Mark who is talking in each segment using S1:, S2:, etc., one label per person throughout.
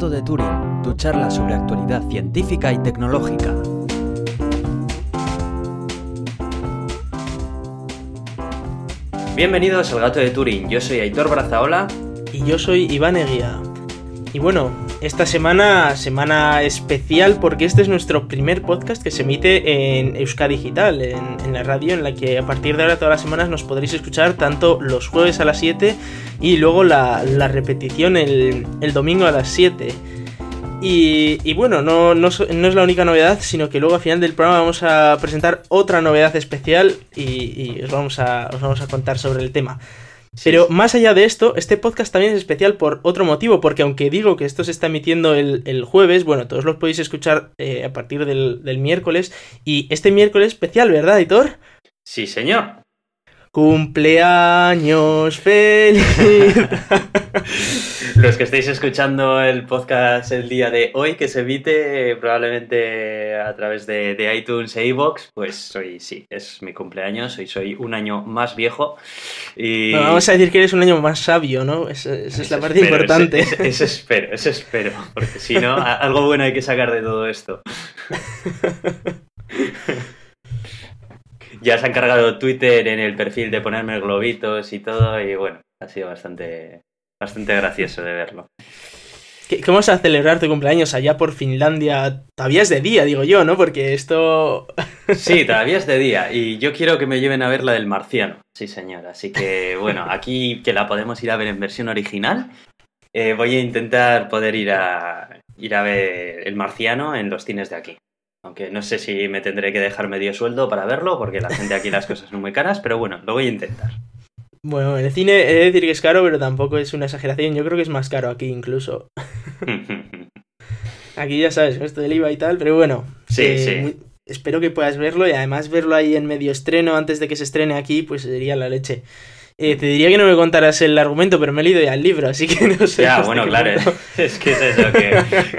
S1: Gato de Turing, tu charla sobre actualidad científica y tecnológica. Bienvenidos al Gato de Turing, yo soy Aitor Brazaola.
S2: Y yo soy Iván Eguía. Y bueno, esta semana, semana especial porque este es nuestro primer podcast que se emite en Euskadi Digital, en, la radio, en la que a partir de ahora todas las semanas nos podréis escuchar tanto los jueves a las 7 y luego la, repetición el, domingo a las 7. Y, bueno, no, no, es la única novedad, sino que luego al final del programa vamos a presentar otra novedad especial y, os, vamos a, os vamos a contar sobre el tema. Pero más allá de esto, este podcast también es especial por otro motivo, porque aunque digo que esto se está emitiendo el, jueves, bueno, todos lo podéis escuchar eh, a partir del, del, miércoles. Y este miércoles especial, ¿verdad, Editor?
S1: Sí, señor.
S2: Cumpleaños feliz.
S1: Los que estáis escuchando el podcast el día de hoy, que se emite probablemente a través de, iTunes e iVoox, pues soy, sí, es mi cumpleaños, soy un año más viejo. Y...
S2: vamos a decir que eres un año más sabio, ¿no? Esa, es la parte importante.
S1: Eso espero, eso espero, porque si no, algo bueno hay que sacar de todo esto. ya se ha encargado Twitter en el perfil de ponerme globitos y todo, y bueno, ha sido bastante, bastante gracioso de verlo.
S2: ¿Cómo vas a celebrar tu cumpleaños allá por Finlandia? Todavía es de día, digo yo, ¿no? Porque esto...
S1: Sí, todavía es de día. Y yo quiero que me lleven a ver la del marciano. Sí, señor. Así que, bueno, aquí que la podemos ir a ver en versión original, eh, voy a intentar poder ir a, ir a ver el marciano en los cines de aquí. Aunque no sé si me tendré que dejar medio sueldo para verlo, porque la gente aquí las cosas son muy caras, pero bueno, lo voy a intentar.
S2: Bueno, en el cine he de decir que es caro, pero tampoco es una exageración. Yo creo que es más caro aquí incluso. aquí ya sabes, esto del IVA y tal, pero bueno.
S1: Sí, eh, sí.
S2: espero que puedas verlo y además verlo ahí en medio estreno antes de que se estrene aquí, pues sería la leche. Eh, te diría que no me contaras el argumento, pero me he leído ya el libro, así que no sé.
S1: Ya, bueno, claro, es que es eso,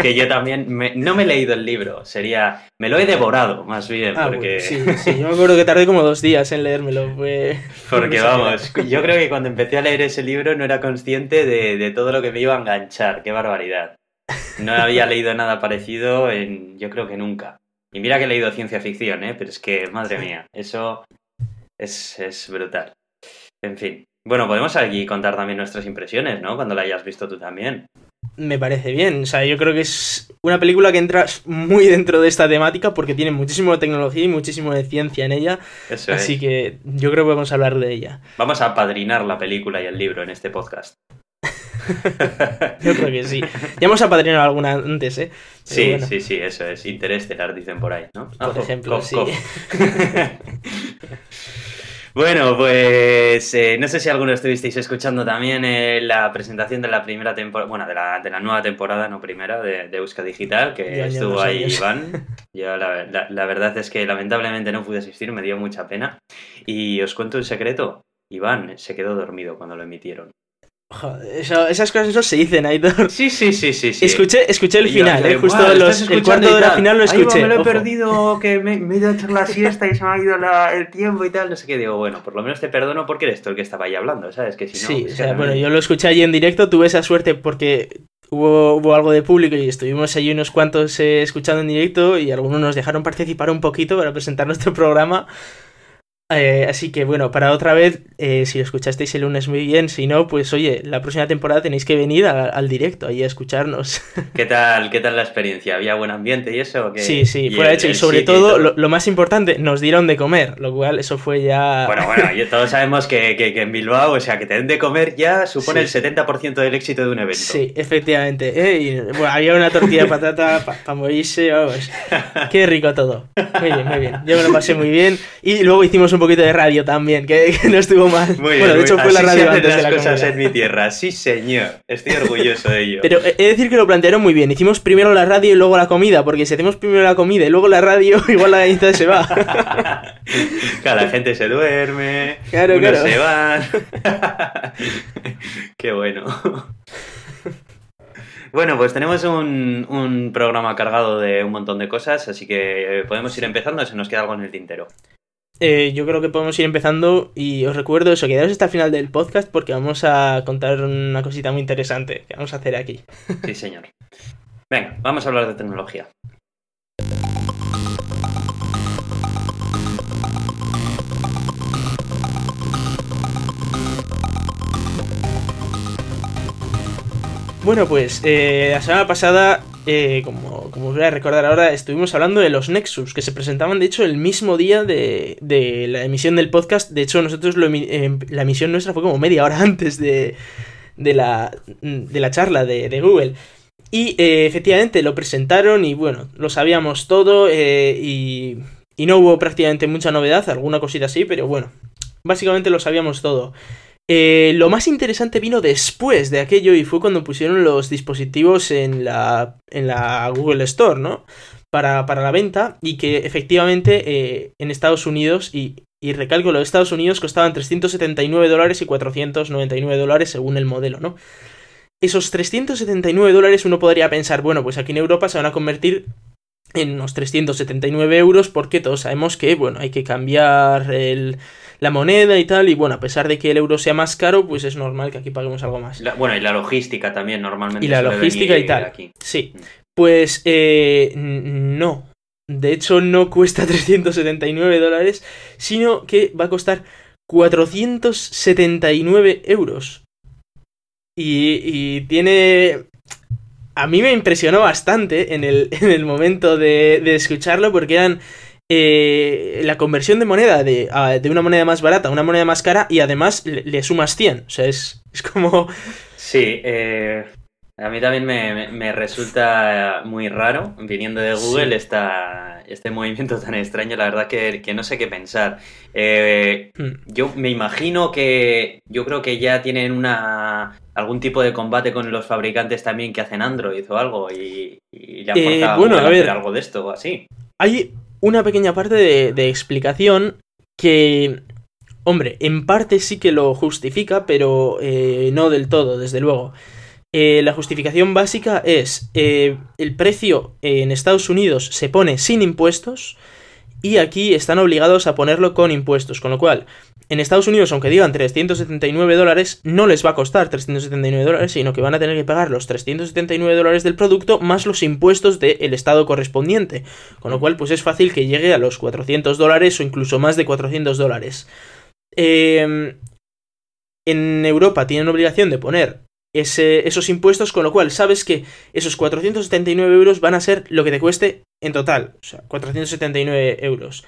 S1: que, yo también no me he leído el libro, sería, me lo he devorado más bien, ah, porque...
S2: sí, sí, yo me acuerdo que tardé como dos días en leérmelo,
S1: Porque vamos, yo creo que cuando empecé a leer ese libro no era consciente de, de todo lo que me iba a enganchar, qué barbaridad. No había leído nada parecido en, yo creo que nunca. Y mira que he leído ciencia ficción, ¿eh? Pero es que, madre mía, eso es, es brutal. En fin. Bueno, podemos aquí contar también nuestras impresiones, ¿no? Cuando la hayas visto tú también.
S2: Me parece bien. O sea, yo creo que es una película que entra muy dentro de esta temática porque tiene muchísimo de tecnología y muchísimo de ciencia en ella.
S1: Eso
S2: así que yo creo que podemos hablar de ella.
S1: Vamos a padrinar la película y el libro en este podcast.
S2: yo creo que sí. Ya hemos apadrinado alguna antes, ¿eh?
S1: sí, sí, sí, eso es. Interestelar, dicen por ahí, ¿no?
S2: Por ejemplo, sí.
S1: Bueno, pues eh, no sé si alguno estuvisteis escuchando también eh, la presentación de la primera temporada, bueno, de la, de la nueva temporada, no primera, de, de Euska Digital, que estuvo ahí Iván. Yo la, la, verdad es que lamentablemente no pude asistir, me dio mucha pena. Y os cuento un secreto, Iván se quedó dormido cuando lo emitieron.
S2: Joder, esas cosas eso se dicen, Aitor.
S1: Sí, sí, sí, sí. sí.
S2: Escuché, escuché el final, eh, justo el cuarto de la final lo escuché.
S1: me lo he perdido, que me, he ido a echar la siesta y se me ha ido el tiempo y tal, no sé qué. Digo, bueno, por lo menos te perdono porque eres tú el que estaba ahí hablando, ¿sabes? Que si
S2: no, sí, o sea, bueno, yo lo escuché allí en directo, tuve esa suerte porque hubo, hubo algo de público y estuvimos allí unos cuantos eh, escuchando en directo y algunos nos dejaron participar un poquito para presentar nuestro programa. Eh, así que bueno, para otra vez, eh, si lo escuchasteis el lunes muy bien, si no, pues oye, la próxima temporada tenéis que venir al directo ahí a escucharnos.
S1: ¿Qué tal, qué tal la experiencia? ¿Había buen ambiente y eso?
S2: Sí, sí, fuera hecho. Y sobre todo, lo, más importante, nos dieron de comer, lo cual eso fue ya...
S1: Bueno, bueno, todos sabemos que, en Bilbao, o sea, que te den de comer ya supone el 70% del éxito de un evento.
S2: Sí, efectivamente. ¿eh? bueno, había una tortilla de patata para morirse, vamos. Qué rico todo. Muy bien, muy bien. Yo me lo pasé muy bien. Y luego hicimos un poquito de radio también, que, no estuvo mal.
S1: bueno, de hecho fue la radio antes de las cosas en mi tierra, sí señor. Estoy orgulloso de ello.
S2: Pero he de decir que lo plantearon muy bien. Hicimos primero la radio y luego la comida, porque si hacemos primero la comida y luego la radio, igual la gente se va.
S1: claro, la gente se duerme,
S2: claro,
S1: unos
S2: claro.
S1: se van. Qué bueno. Bueno, pues tenemos un, un, programa cargado de un montón de cosas, así que podemos ir empezando, se nos queda algo en el tintero.
S2: Eh, yo creo que podemos ir empezando y os recuerdo eso, quedaros hasta el final del podcast porque vamos a contar una cosita muy interesante que vamos a hacer aquí.
S1: Sí, señor. Venga, vamos a hablar de tecnología.
S2: Bueno, pues eh, la semana pasada, eh, como, como os voy a recordar ahora, estuvimos hablando de los Nexus, que se presentaban de hecho el mismo día de, de la emisión del podcast. De hecho, nosotros em- la emisión nuestra fue como media hora antes de, de, la, de la charla de, de Google. Y eh, efectivamente lo presentaron y bueno, lo sabíamos todo eh, y, y no hubo prácticamente mucha novedad, alguna cosita así, pero bueno, básicamente lo sabíamos todo. Eh, lo más interesante vino después de aquello y fue cuando pusieron los dispositivos en la, en la Google Store, ¿no? Para, para la venta y que efectivamente eh, en Estados Unidos, y, y recalco lo de Estados Unidos, costaban 379 dólares y 499 dólares según el modelo, ¿no? Esos 379 dólares uno podría pensar, bueno, pues aquí en Europa se van a convertir en unos 379 euros porque todos sabemos que, bueno, hay que cambiar el, la moneda y tal, y bueno, a pesar de que el euro sea más caro, pues es normal que aquí paguemos algo más.
S1: La- bueno, y la logística también normalmente.
S2: Y la logística y tal.
S1: Aquí.
S2: Sí, pues eh, no. De hecho, no cuesta 379 dólares, sino que va a costar 479 euros. Y, y tiene... A mí me impresionó bastante en el, en el momento de, de escucharlo porque eran eh, la conversión de moneda de, a- de una moneda más barata a una moneda más cara y además le, le sumas 100. O sea, es, es como...
S1: Sí, eh, a mí también me, me- resulta muy raro, viniendo de Google,
S2: Sí.
S1: esta, este movimiento tan extraño, la verdad que, que no sé qué pensar. Eh,
S2: hmm.
S1: yo me imagino que, yo creo que ya tienen una algún tipo de combate con los fabricantes también que hacen Android o algo y, y le han
S2: Eh, bueno, a ver.
S1: algo de esto o así.
S2: Hay una pequeña parte de, explicación que, hombre, en parte sí que lo justifica, pero eh, no del todo, desde luego. Eh, la justificación básica es eh, el precio en Estados Unidos se pone sin impuestos y aquí están obligados a ponerlo con impuestos, con lo cual en Estados Unidos, aunque digan 379 dólares, no les va a costar 379 dólares, sino que van a tener que pagar los 379 dólares del producto más los impuestos del estado correspondiente. Con lo cual, pues es fácil que llegue a los 400 dólares o incluso más de 400 dólares. Eh, en Europa tienen obligación de poner esos impuestos, con lo cual sabes que esos 479 euros van a ser lo que te cueste en total. O sea, 479 euros.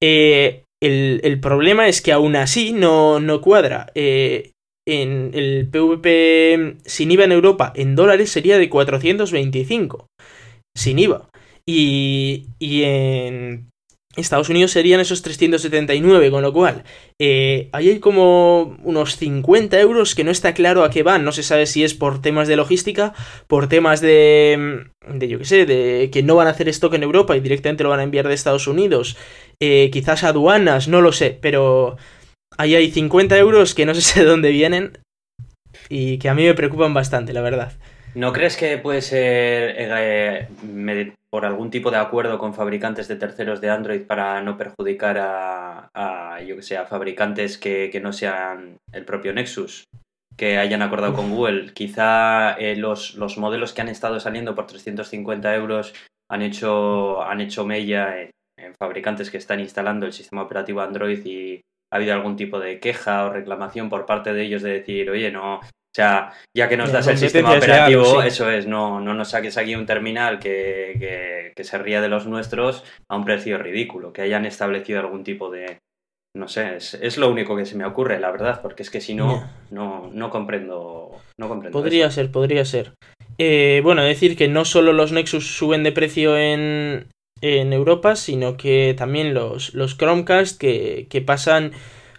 S2: Eh, el, el problema es que aún así no, no cuadra. Eh, en el PVP sin IVA en Europa en dólares sería de 425 sin IVA. Y, y en Estados Unidos serían esos 379, con lo cual eh, ahí hay como unos 50 euros que no está claro a qué van. No se sabe si es por temas de logística, por temas de, de yo qué sé, de que no van a hacer stock en Europa y directamente lo van a enviar de Estados Unidos. Eh, quizás aduanas, no lo sé, pero ahí hay 50 euros que no sé de dónde vienen y que a mí me preocupan bastante, la verdad.
S1: ¿No crees que puede ser eh, por algún tipo de acuerdo con fabricantes de terceros de Android para no perjudicar a, a, yo que sé, a fabricantes que, que no sean el propio Nexus? Que hayan acordado con Google. Quizá eh, los, los modelos que han estado saliendo por 350 euros han hecho, han hecho mella en, en fabricantes que están instalando el sistema operativo Android y ha habido algún tipo de queja o reclamación por parte de ellos de decir, oye, no, sea, ya que nos das el sistema operativo,
S2: sí.
S1: eso es, no, no nos saques aquí un terminal que, que, que se ría de los nuestros a un precio ridículo, que hayan establecido algún tipo de... No sé, es, es lo único que se me ocurre, la verdad, porque es que si no, no, no comprendo. No comprendo
S2: Podría
S1: eso.
S2: ser, podría ser. Eh, bueno, decir que no solo los Nexus suben de precio en, en Europa, sino que también los, los Chromecast que, que pasan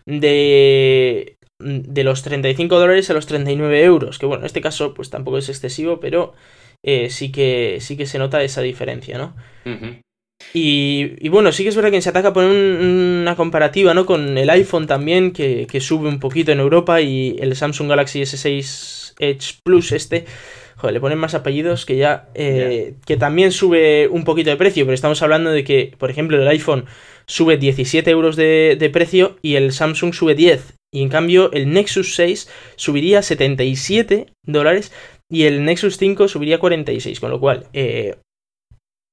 S2: de, de los 35 dólares a los 39 euros. Que bueno, en este caso pues tampoco es excesivo, pero eh, sí, que, sí que se nota esa diferencia, ¿no?
S1: Ujú.
S2: Y, bueno, sí que es verdad que se ataca por una comparativa, ¿no? Con el iPhone también, que, sube un poquito en Europa, y el Samsung Galaxy S6 Edge Plus este, joder, le ponen más apellidos que ya, eh, que también sube un poquito de precio, pero estamos hablando de que, por ejemplo, el iPhone sube 17 euros de, precio y el Samsung sube 10. Y en cambio el Nexus 6 subiría 77 dólares y el Nexus 5 subiría 46, con lo cual eh,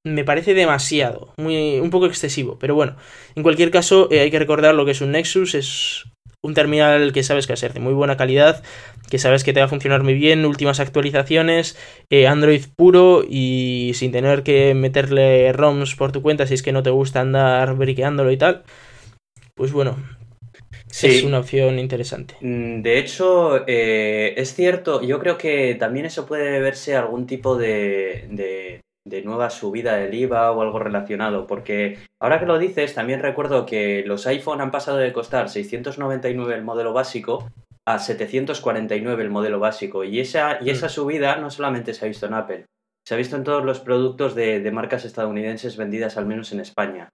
S2: me parece demasiado, un poco excesivo, pero bueno, en cualquier caso eh, hay que recordar lo que es un Nexus, es un terminal que sabes que va a ser de muy buena calidad, que sabes que te va a funcionar muy bien, últimas actualizaciones, eh, Android puro y sin tener que meterle ROMs por tu cuenta si es que no te gusta andar briqueándolo y tal. Pues bueno, es una opción interesante.
S1: Mm, de hecho, eh, es cierto, yo creo que también eso puede verse algún tipo de, de, nueva subida del IVA o algo relacionado, porque ahora que lo dices, también recuerdo que los iPhone han pasado de costar 699 el modelo básico a 749 el modelo básico, y esa, y esa mm. subida no solamente se ha visto en Apple, se ha visto en todos los productos de marcas estadounidenses vendidas al menos en España.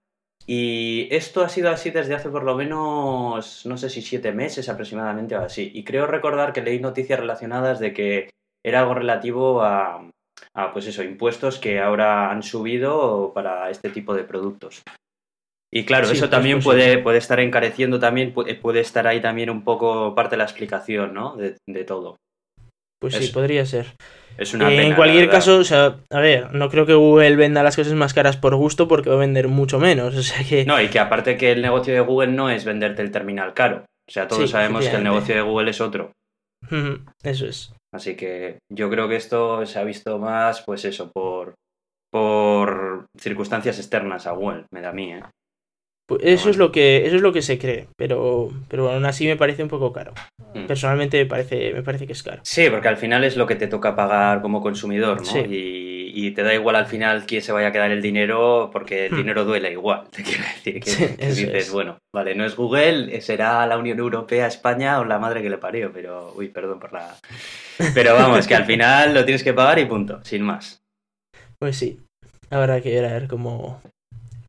S1: Y esto ha sido así desde hace por lo menos, no sé si siete meses aproximadamente o así. Y creo recordar que leí noticias relacionadas de que era algo relativo a, pues eso, impuestos que ahora han subido para este tipo de productos. Y claro, eso también puede, puede estar encareciendo también, puede estar ahí también un poco parte de la explicación, ¿no? De, todo.
S2: Pues sí, podría ser. Es una en cualquier caso, o sea, a ver, no creo que Google venda las cosas más caras por gusto porque va a vender mucho menos. O sea que...
S1: No, y que aparte que el negocio de Google no es venderte el terminal caro. O sea, todos sabemos que el negocio de Google es otro.
S2: Eso es.
S1: Así que yo creo que esto se ha visto más, pues eso, por, por circunstancias externas a Google, me da a mí, ¿eh?
S2: Pues eso es lo que eso es lo que se cree, pero pero aún así me parece un poco caro. Mm. Personalmente me parece me parece que es caro.
S1: Sí, porque al final es lo que te toca pagar como consumidor, ¿no? Y, te da igual al final quién se vaya a quedar el dinero, porque el hmm. dinero duele igual. Te quiero decir que, dices, bueno, vale, no es Google, será la Unión Europea, España o la madre que le parió, pero uy, perdón por la Pero vamos, que al final lo tienes que pagar y punto, sin más.
S2: Pues sí. Habrá que ver a ver cómo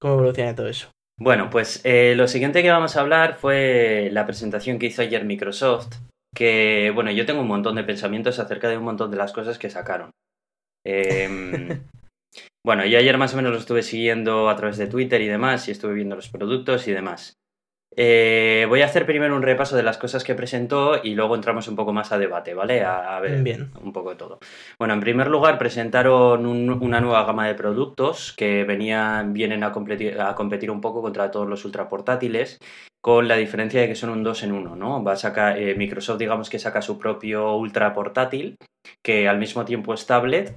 S2: cómo evoluciona todo eso.
S1: Bueno, pues eh, lo siguiente que vamos a hablar fue la presentación que hizo ayer Microsoft, que bueno, yo tengo un montón de pensamientos acerca de un montón de las cosas que sacaron. Em, bueno, yo ayer más o menos lo estuve siguiendo a través de Twitter y demás, y estuve viendo los productos y demás. Eh, voy a hacer primero un repaso de las cosas que presentó y luego entramos un poco más a debate, ¿vale? A, ver un poco de todo. Bueno, en primer lugar presentaron una nueva gama de productos que venían, vienen a competir, a competir un poco contra todos los ultraportátiles con la diferencia de que son un 2 en 1, ¿no? Va a sacar, eh, Microsoft digamos que saca su propio ultra portátil que al mismo tiempo es tablet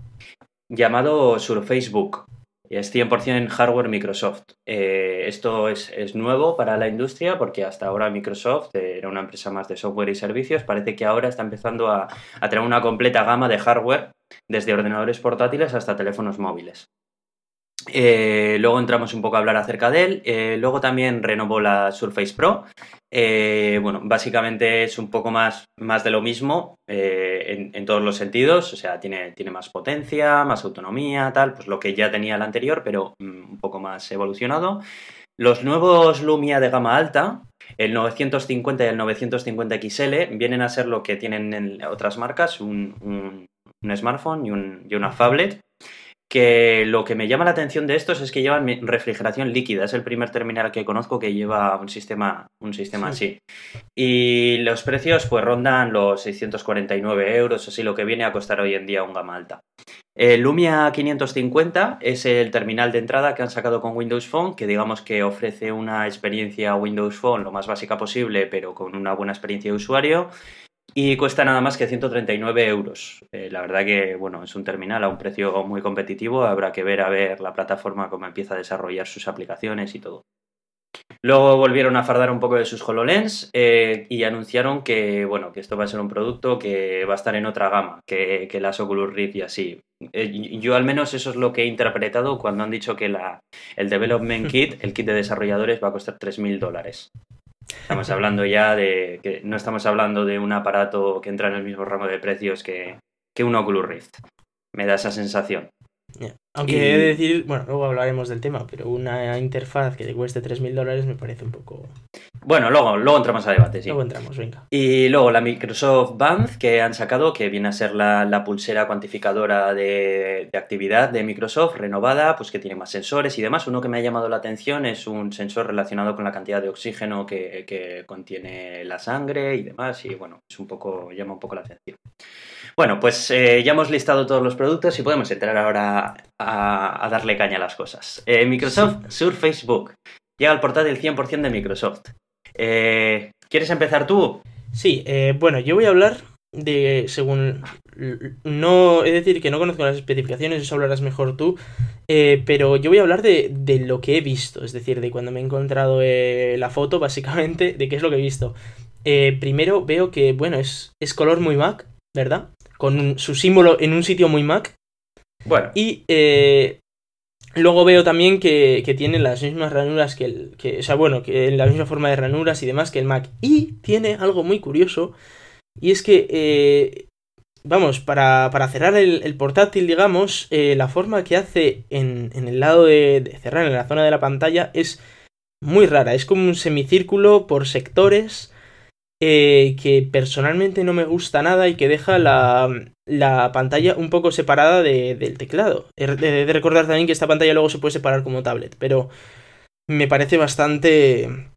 S1: llamado Surface Book es 100% hardware Microsoft. Eh, esto es, nuevo para la industria porque hasta ahora Microsoft eh, era una empresa más de software y servicios. Parece que ahora está empezando a, tener una completa gama de hardware, desde ordenadores portátiles hasta teléfonos móviles. Eh, luego entramos un poco a hablar acerca de él. luego también renovó la Surface Pro, eh, bueno, básicamente es un poco más, más de lo mismo eh, en, todos los sentidos, o sea, tiene, tiene, más potencia, más autonomía, tal, pues lo que ya tenía el anterior, pero mm, un poco más evolucionado. Los nuevos Lumia de gama alta, el 950 y el 950 XL, vienen a ser lo que tienen en otras marcas, un, smartphone y, y una phablet que lo que me llama la atención de estos es que llevan refrigeración líquida. Es el primer terminal que conozco que lleva un sistema, un sistema así. Y los precios pues rondan los 649 euros, así lo que viene a costar hoy en día un gama alta. El Lumia 550 es el terminal de entrada que han sacado con Windows Phone, que digamos que ofrece una experiencia Windows Phone lo más básica posible, pero con una buena experiencia de usuario y cuesta nada más que 139 euros. Eh, la verdad que, bueno, es un terminal a un precio muy competitivo, habrá que ver a ver la plataforma cómo empieza a desarrollar sus aplicaciones y todo. Luego volvieron a fardar un poco de sus HoloLens eh, y anunciaron que, bueno, que esto va a ser un producto que va a estar en otra gama que, que las Oculus Rift y así. Eh, yo al menos eso es lo que he interpretado cuando han dicho que la, el Development Kit, el kit de desarrolladores, va a costar 3.000 dólares. Estamos hablando ya de que no estamos hablando de un aparato que entra en el mismo ramo de precios que, que un Oculus Rift. Me da esa sensación.
S2: Aunque he de decir, bueno, luego hablaremos del tema, pero una interfaz que te cueste 3.000 dólares me parece un poco...
S1: Bueno, luego, luego entramos a debate, sí.
S2: Luego entramos, venga.
S1: Y luego la Microsoft Band que han sacado, que viene a ser la, pulsera cuantificadora de, actividad de Microsoft, renovada, pues que tiene más sensores y demás. Uno que me ha llamado la atención es un sensor relacionado con la cantidad de oxígeno que, que contiene la sangre y demás. Y bueno, es un poco, llama un poco la atención. Bueno, pues eh, ya hemos listado todos los productos y podemos entrar ahora a, darle caña a las cosas. Eh, Microsoft Surface Book. Llega al portátil 100% de Microsoft. Eh, ¿Quieres empezar tú?
S2: Sí, bueno, yo voy a hablar de, según, no, es decir, que no conozco las especificaciones, eso hablarás mejor tú, pero yo voy a hablar de, de, lo que he visto, es decir, de cuando me he encontrado la foto, básicamente, de qué es lo que he visto. primero veo que, bueno, es, es color muy Mac, ¿verdad? Con su símbolo en un sitio muy Mac.
S1: Bueno.
S2: Y eh, luego veo también que, que, tiene las mismas ranuras que el. Que, o sea, bueno, que la misma forma de ranuras y demás que el Mac. Y tiene algo muy curioso. Y es que. Eh, vamos, para, para, cerrar el, portátil, digamos, eh, la forma que hace en, en el lado de, de, cerrar, en la zona de la pantalla, es muy rara. Es como un semicírculo por sectores eh, que personalmente no me gusta nada y que deja la, la pantalla un poco separada del teclado. He de, recordar también que esta pantalla luego se puede separar como tablet, pero me parece bastante...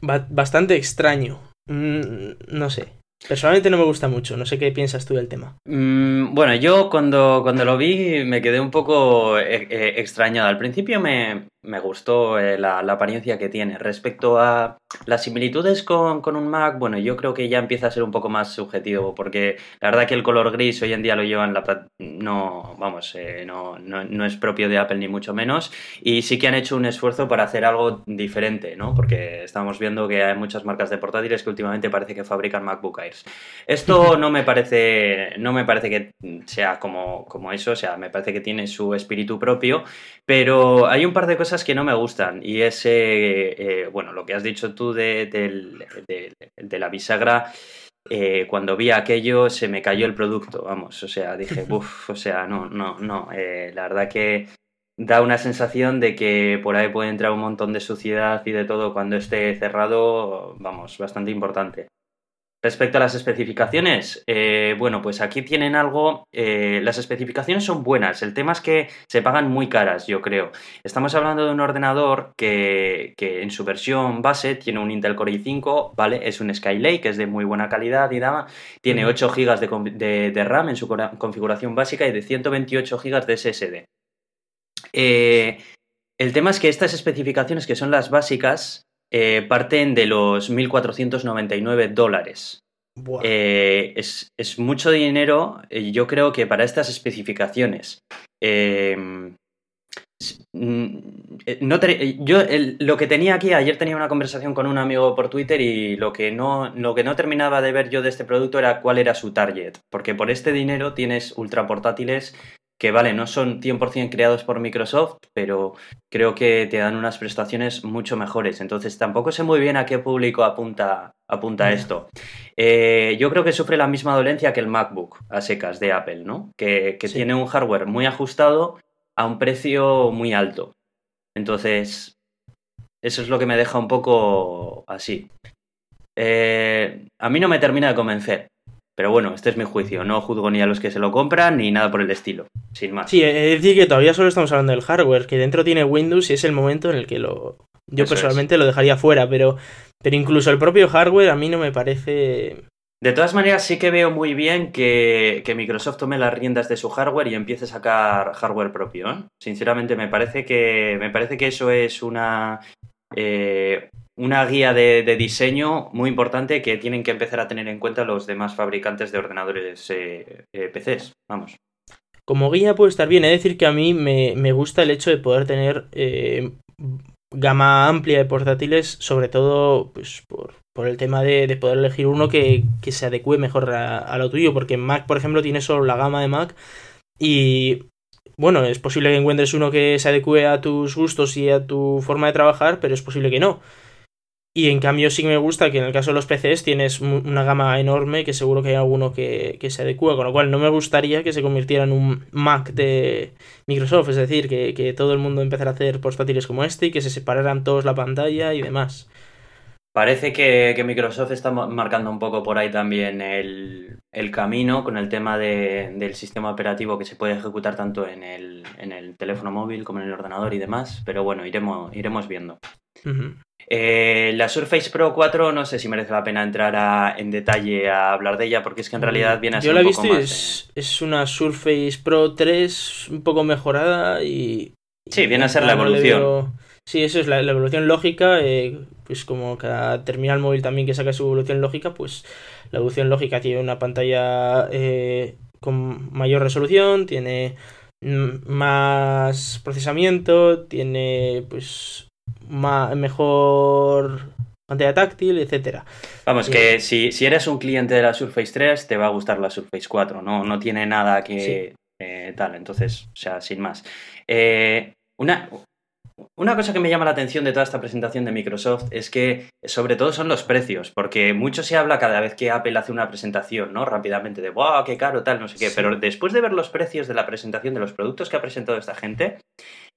S2: bastante extraño. Mm, no sé. Personalmente no me gusta mucho, no sé qué piensas tú del tema.
S1: Mm, bueno, yo cuando, cuando lo vi me quedé un poco eh, eh, extrañado. Al principio me, me gustó eh, la, apariencia que tiene. Respecto a las similitudes con, con, un Mac, bueno, yo creo que ya empieza a ser un poco más subjetivo, porque la verdad que el color gris hoy en día lo llevan la... No, vamos, no, no, no, es propio de Apple ni mucho menos, y sí que han hecho un esfuerzo para hacer algo diferente, ¿no? Porque estamos viendo que hay muchas marcas de portátiles que últimamente parece que fabrican MacBook Air esto no me parece, no me parece que sea como, como eso, o sea, me parece que tiene su espíritu propio, pero hay un par de cosas que no me gustan y es, eh, bueno, lo que has dicho tú de, la bisagra. Eh, cuando vi aquello se me cayó el producto, vamos, o sea, dije, uff, o sea, no, no, no, eh, la verdad que da una sensación de que por ahí puede entrar un montón de suciedad y de todo cuando esté cerrado, vamos, bastante importante. Respecto a las especificaciones, eh, bueno, pues aquí tienen algo, eh, las especificaciones son buenas, el tema es que se pagan muy caras, yo creo. Estamos hablando de un ordenador que, en su versión base tiene un Intel Core i5, ¿vale? Es un Skylake, que es de muy buena calidad y dama, tiene 8 GB de, RAM en su configuración básica y de 128 GB de SSD. Eh, el tema es que estas especificaciones, que son las básicas, eh, parten de los 1.499 dólares. Eh, es, mucho dinero, eh, yo creo que para estas especificaciones. Em, mm, no yo lo que tenía aquí, ayer tenía una conversación con un amigo por Twitter y lo que, no, lo que no terminaba de ver yo de este producto era cuál era su target. Porque por este dinero tienes ultra portátiles que vale, no son 100% creados por Microsoft, pero creo que te dan unas prestaciones mucho mejores. Entonces tampoco sé muy bien a qué público apunta, apunta esto. Eh, yo creo que sufre la misma dolencia que el MacBook a secas de Apple, ¿no? Que, tiene un hardware muy ajustado a un precio muy alto. Entonces, eso es lo que me deja un poco así. Eh, a mí no me termina de convencer. Pero bueno, este es mi juicio. No juzgo ni a los que se lo compran ni nada por el estilo. Sin más.
S2: Sí, es decir que todavía solo estamos hablando del hardware, que dentro tiene Windows y es el momento en el que lo. Yo personalmente lo dejaría fuera, pero, pero incluso el propio hardware a mí no me parece.
S1: De todas maneras, sí que veo muy bien que, Microsoft tome las riendas de su hardware y empiece a sacar hardware propio. ¿eh? Sinceramente, me parece que me parece que eso es una eh, una guía de, diseño muy importante que tienen que empezar a tener en cuenta los demás fabricantes de ordenadores eh, eh, PCs. Vamos.
S2: Como guía puede estar bien, es decir que a mí me, gusta el hecho de poder tener eh, gama amplia de portátiles, sobre todo pues, por, el tema de, poder elegir uno que, se adecue mejor a, lo tuyo, porque Mac, por ejemplo, tiene solo la gama de Mac y bueno, es posible que encuentres uno que se adecue a tus gustos y a tu forma de trabajar, pero es posible que no. Y en cambio sí que me gusta que en el caso de los PCs tienes una gama enorme que seguro que hay alguno que, que se adecua, con lo cual no me gustaría que se convirtiera en un Mac de Microsoft, es decir, que, que todo el mundo empezara a hacer portátiles como este y que se separaran todos la pantalla y demás.
S1: Parece que, Microsoft está marcando un poco por ahí también el, camino con el tema del sistema operativo que se puede ejecutar tanto en el, teléfono móvil como en el ordenador y demás, pero bueno, iremos, iremos viendo. Eh, la Surface Pro 4 no sé si merece la pena entrar en detalle a hablar de ella porque es que en realidad viene a ser
S2: Yo la he visto es, es una Surface Pro 3 un poco mejorada y...
S1: Sí, viene a ser la evolución.
S2: Sí, eso es la, evolución lógica. Eh, pues como cada terminal móvil también que saca su evolución lógica, pues la evolución lógica tiene una pantalla eh, con mayor resolución, tiene más procesamiento, tiene pues mejor pantalla táctil, etcétera.
S1: Vamos, que si, si, eres un cliente de la Surface 3, te va a gustar la Surface 4, no, no tiene nada que eh, tal, entonces, o sea, sin más. una, una cosa que me llama la atención de toda esta presentación de Microsoft es que sobre todo son los precios, porque mucho se habla cada vez que Apple hace una presentación, ¿no? Rápidamente de, ¡wow, qué caro, tal, no sé qué! Pero después de ver los precios de la presentación de los productos que ha presentado esta gente,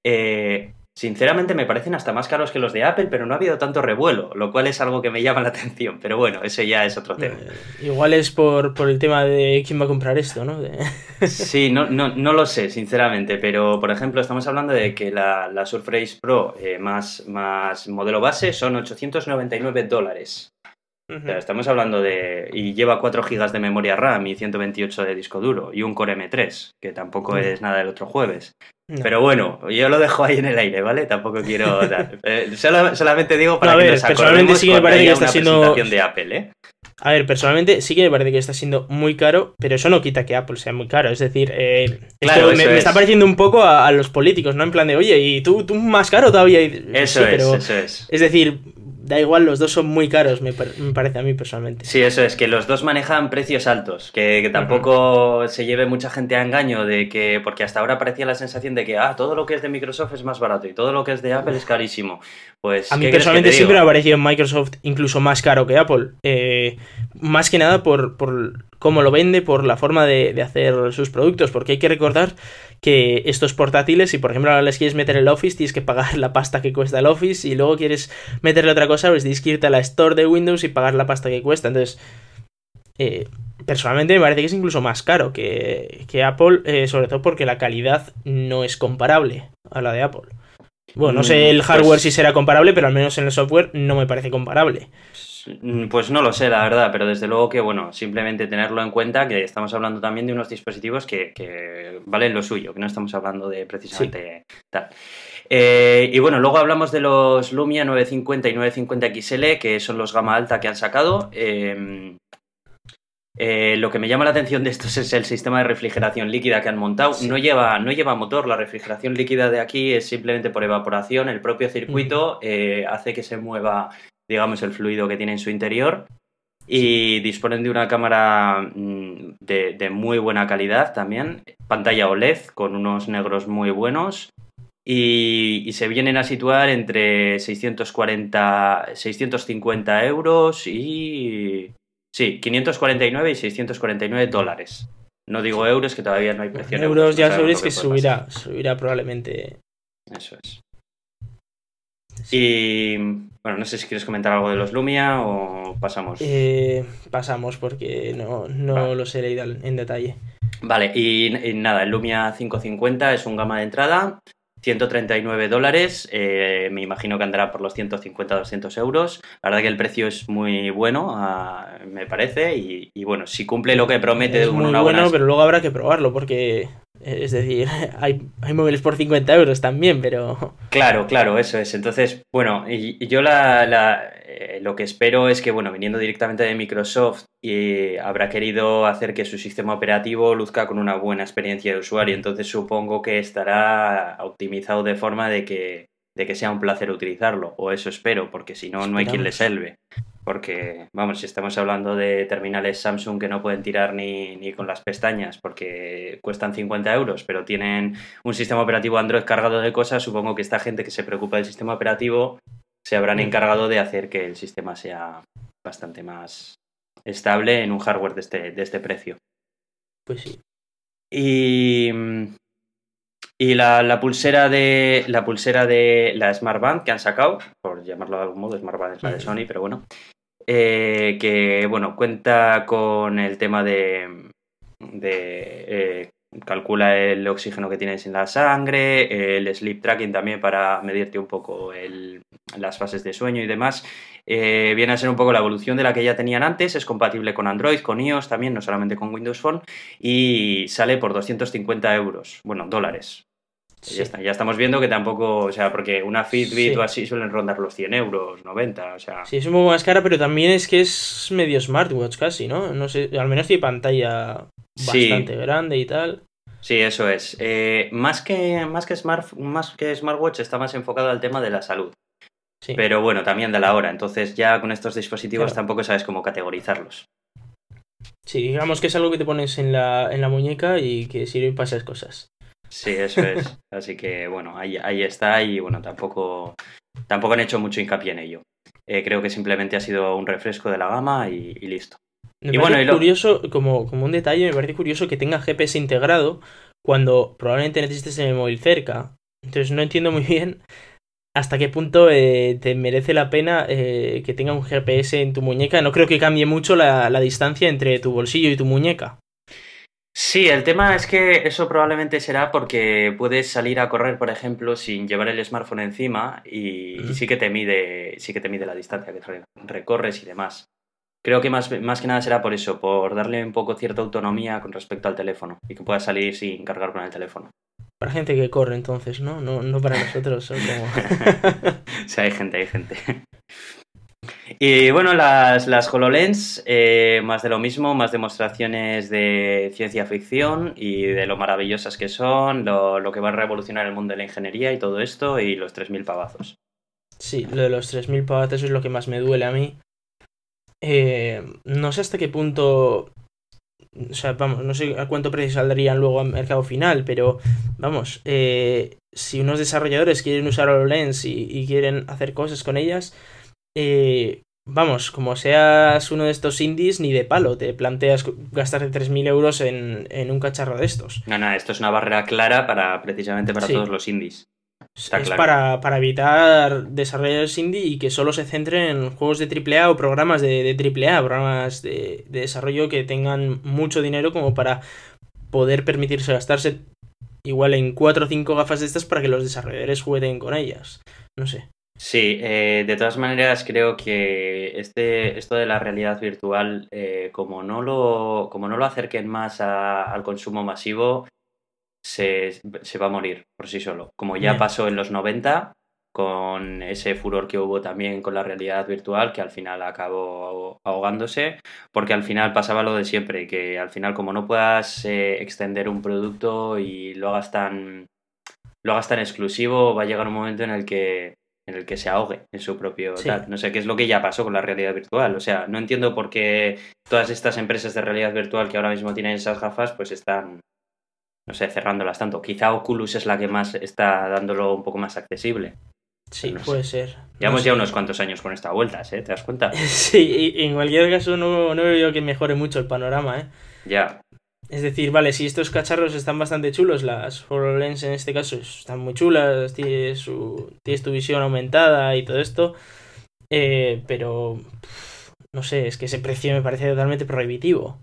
S1: eh, Sinceramente me parecen hasta más caros que los de Apple, pero no ha habido tanto revuelo, lo cual es algo que me llama la atención. Pero bueno, eso ya es otro tema.
S2: Eh, igual es por, el tema de quién va a comprar esto, ¿no?
S1: sí, no, no, no, lo sé, sinceramente, pero por ejemplo estamos hablando de que la, Surface Pro eh, más, más modelo base son 899 dólares. Estamos hablando de... Y lleva 4 GB de memoria RAM y 128 de disco duro y un Core M3, que tampoco es nada del otro jueves. Pero bueno, yo lo dejo ahí en el aire, ¿vale? Tampoco quiero eh, solamente digo para que nos personalmente sí me parece que está siendo de Apple, ¿eh?
S2: A ver, personalmente sí que me parece que está siendo muy caro, pero eso no quita que Apple sea muy caro. Es decir, eh, me, está pareciendo un poco a, los políticos, ¿no? En plan de, oye, y tú, tú más caro todavía.
S1: Eso es, eso es.
S2: Es decir, da igual, los dos son muy caros, me, parece a mí personalmente.
S1: Sí, eso es, que los dos manejan precios altos, que, tampoco se lleve mucha gente a engaño de que, porque hasta ahora parecía la sensación de que, ah, todo lo que es de Microsoft es más barato y todo lo que es de Apple es carísimo. Pues,
S2: a mí personalmente siempre me ha parecido Microsoft incluso más caro que Apple. Eh, más que nada por, por cómo lo vende, por la forma de, de hacer sus productos, porque hay que recordar que estos portátiles, si por ejemplo ahora les quieres meter el Office, tienes que pagar la pasta que cuesta el Office y luego quieres meterle otra cosa, pues tienes que irte a la Store de Windows y pagar la pasta que cuesta. Entonces, eh, personalmente me parece que es incluso más caro que, Apple, eh, sobre todo porque la calidad no es comparable a la de Apple. Bueno, no sé mm, el hardware pues si será comparable, pero al menos en el software no me parece comparable.
S1: Mm, pues no lo sé, la verdad, pero desde luego que, bueno, simplemente tenerlo en cuenta que estamos hablando también de unos dispositivos que, valen lo suyo, que no estamos hablando de precisamente tal. Eh, y bueno, luego hablamos de los Lumia 950 y 950 XL, que son los gama alta que han sacado. Em, eh, lo que me llama la atención de estos es el sistema de refrigeración líquida que han montado. No, lleva, no lleva motor, la refrigeración líquida de aquí es simplemente por evaporación. El propio circuito eh, hace que se mueva digamos, el fluido que tiene en su interior. Y disponen de una cámara mm, de, muy buena calidad también. Pantalla OLED con unos negros muy buenos. Y, se vienen a situar entre 640, 650 euros y... Sí, 549 y 649 dólares. No digo euros, que todavía no hay precio.
S2: En euros, ya sabéis que subirá, subirá probablemente.
S1: Eso es. Y bueno, no sé si quieres comentar algo de los Lumia o pasamos.
S2: Eh, pasamos porque no, no los he leído en detalle.
S1: Vale, y, nada, el Lumia 550 es un gama de entrada, 139 dólares, eh, me imagino que andará por los 150-200 euros. La verdad que el precio es muy bueno, ah, me parece, y, bueno, si cumple lo que promete...
S2: Es muy bueno, pero luego habrá que probarlo porque es decir, hay, hay móviles por 50 euros también, pero...
S1: Claro, claro, eso es. Entonces, bueno, y, yo la, eh, lo que espero es que, bueno, viniendo directamente de Microsoft, y habrá querido hacer que su sistema operativo luzca con una buena experiencia de usuario. Entonces supongo que estará optimizado de forma de que, de que sea un placer utilizarlo, o eso espero, porque si no, no hay quien le salve. Porque, vamos, si estamos hablando de terminales Samsung que no pueden tirar ni, ni, con las pestañas porque cuestan 50 euros, pero tienen un sistema operativo Android cargado de cosas, supongo que esta gente que se preocupa del sistema operativo se habrán encargado de hacer que el sistema sea bastante más estable en un hardware de este, de este precio.
S2: Pues sí.
S1: Y, y la, la, pulsera de la pulsera de la Smart Band que han sacado, por llamarlo de algún modo, Smart Band es la de Sony, pero bueno, eh, que bueno, cuenta con el tema de, de eh, calcula el oxígeno que tienes en la sangre, el sleep tracking también para medirte un poco las fases de sueño y demás. Eh, viene a ser un poco la evolución de la que ya tenían antes, es compatible con Android, con iOS también, no solamente con Windows Phone, y sale por 250 euros, bueno, dólares. Ya, está, ya, estamos viendo que tampoco, o sea, porque una Fitbit o así suelen rondar los 100 euros, 90, o sea...
S2: Sí, es un poco más cara, pero también es que es medio smartwatch casi, ¿no? No sé, al menos tiene pantalla bastante grande y tal.
S1: Sí, eso es. Eh, más, que, más, que smart, más que smartwatch está más enfocado al tema de la salud. Sí. Pero bueno, también de la hora. Entonces ya con estos dispositivos claro. tampoco sabes cómo categorizarlos.
S2: Sí, digamos que es algo que te pones en la, en la muñeca y que sirve para esas cosas.
S1: Sí, eso es. Así que bueno, ahí, ahí está y bueno, tampoco, tampoco han hecho mucho hincapié en ello. Eh, creo que simplemente ha sido un refresco de la gama y, y listo.
S2: Me y bueno, y lo... curioso, como, como un detalle, me parece curioso que tenga GPS integrado cuando probablemente necesites el móvil cerca. Entonces no entiendo muy bien hasta qué punto eh, te merece la pena eh, que tenga un GPS en tu muñeca. No creo que cambie mucho la, la, distancia entre tu bolsillo y tu muñeca.
S1: Sí, el tema es que eso probablemente será porque puedes salir a correr, por ejemplo, sin llevar el smartphone encima y, uh -huh. y sí que te mide, sí que te mide la distancia que recorres y demás. Creo que más, más que nada será por eso, por darle un poco cierta autonomía con respecto al teléfono y que puedas salir sin cargar con el teléfono.
S2: Para gente que corre entonces, ¿no? No, no para nosotros. Como...
S1: sí, hay gente, hay gente. Y bueno, las, las HoloLens, eh, más de lo mismo, más demostraciones de ciencia ficción y de lo maravillosas que son, lo, lo que va a revolucionar el mundo de la ingeniería y todo esto, y los 3.000 pavazos.
S2: Sí, lo de los 3.000 pavazos es lo que más me duele a mí. Eh, no sé hasta qué punto. O sea, vamos, no sé a cuánto precio saldrían luego al mercado final, pero vamos, eh, si unos desarrolladores quieren usar HoloLens y, y quieren hacer cosas con ellas, eh, vamos, como seas uno de estos indies, ni de palo te planteas gastarte 3.000 euros en, en, un cacharro de estos.
S1: No, no, esto es una barrera clara para precisamente para sí. todos los indies.
S2: Está es claro. para, para, evitar desarrolladores indie y que solo se centren en juegos de AAA o programas de, de AAA, programas de, de, desarrollo que tengan mucho dinero como para poder permitirse gastarse igual en 4 o 5 gafas de estas para que los desarrolladores jueguen con ellas. No sé.
S1: Sí, eh, de todas maneras creo que este, esto de la realidad virtual, eh, como, no lo, como no lo acerquen más a, al consumo masivo, se, se, va a morir por sí solo. Como ya pasó en los 90, con ese furor que hubo también con la realidad virtual, que al final acabó ahogándose, porque al final pasaba lo de siempre, que al final como no puedas eh, extender un producto y lo hagas tan lo hagas tan exclusivo, va a llegar un momento en el que en el que se ahogue en su propio sí. tal. No sé qué es lo que ya pasó con la realidad virtual. O sea, no entiendo por qué todas estas empresas de realidad virtual que ahora mismo tienen esas gafas, pues están no sé, cerrándolas tanto. Quizá Oculus es la que más está dándolo un poco más accesible.
S2: Sí, no puede
S1: sé.
S2: ser.
S1: Llevamos
S2: no
S1: ya sé. unos cuantos años con esta vuelta, ¿eh? ¿Te das cuenta?
S2: sí, y en cualquier caso no, no veo que mejore mucho el panorama, ¿eh?
S1: Ya.
S2: Es decir, vale, si estos cacharros están bastante chulos, las HoloLens en este caso están muy chulas, tienes, su, tienes tu visión aumentada y todo esto, eh, pero no sé, es que ese precio me parece totalmente prohibitivo.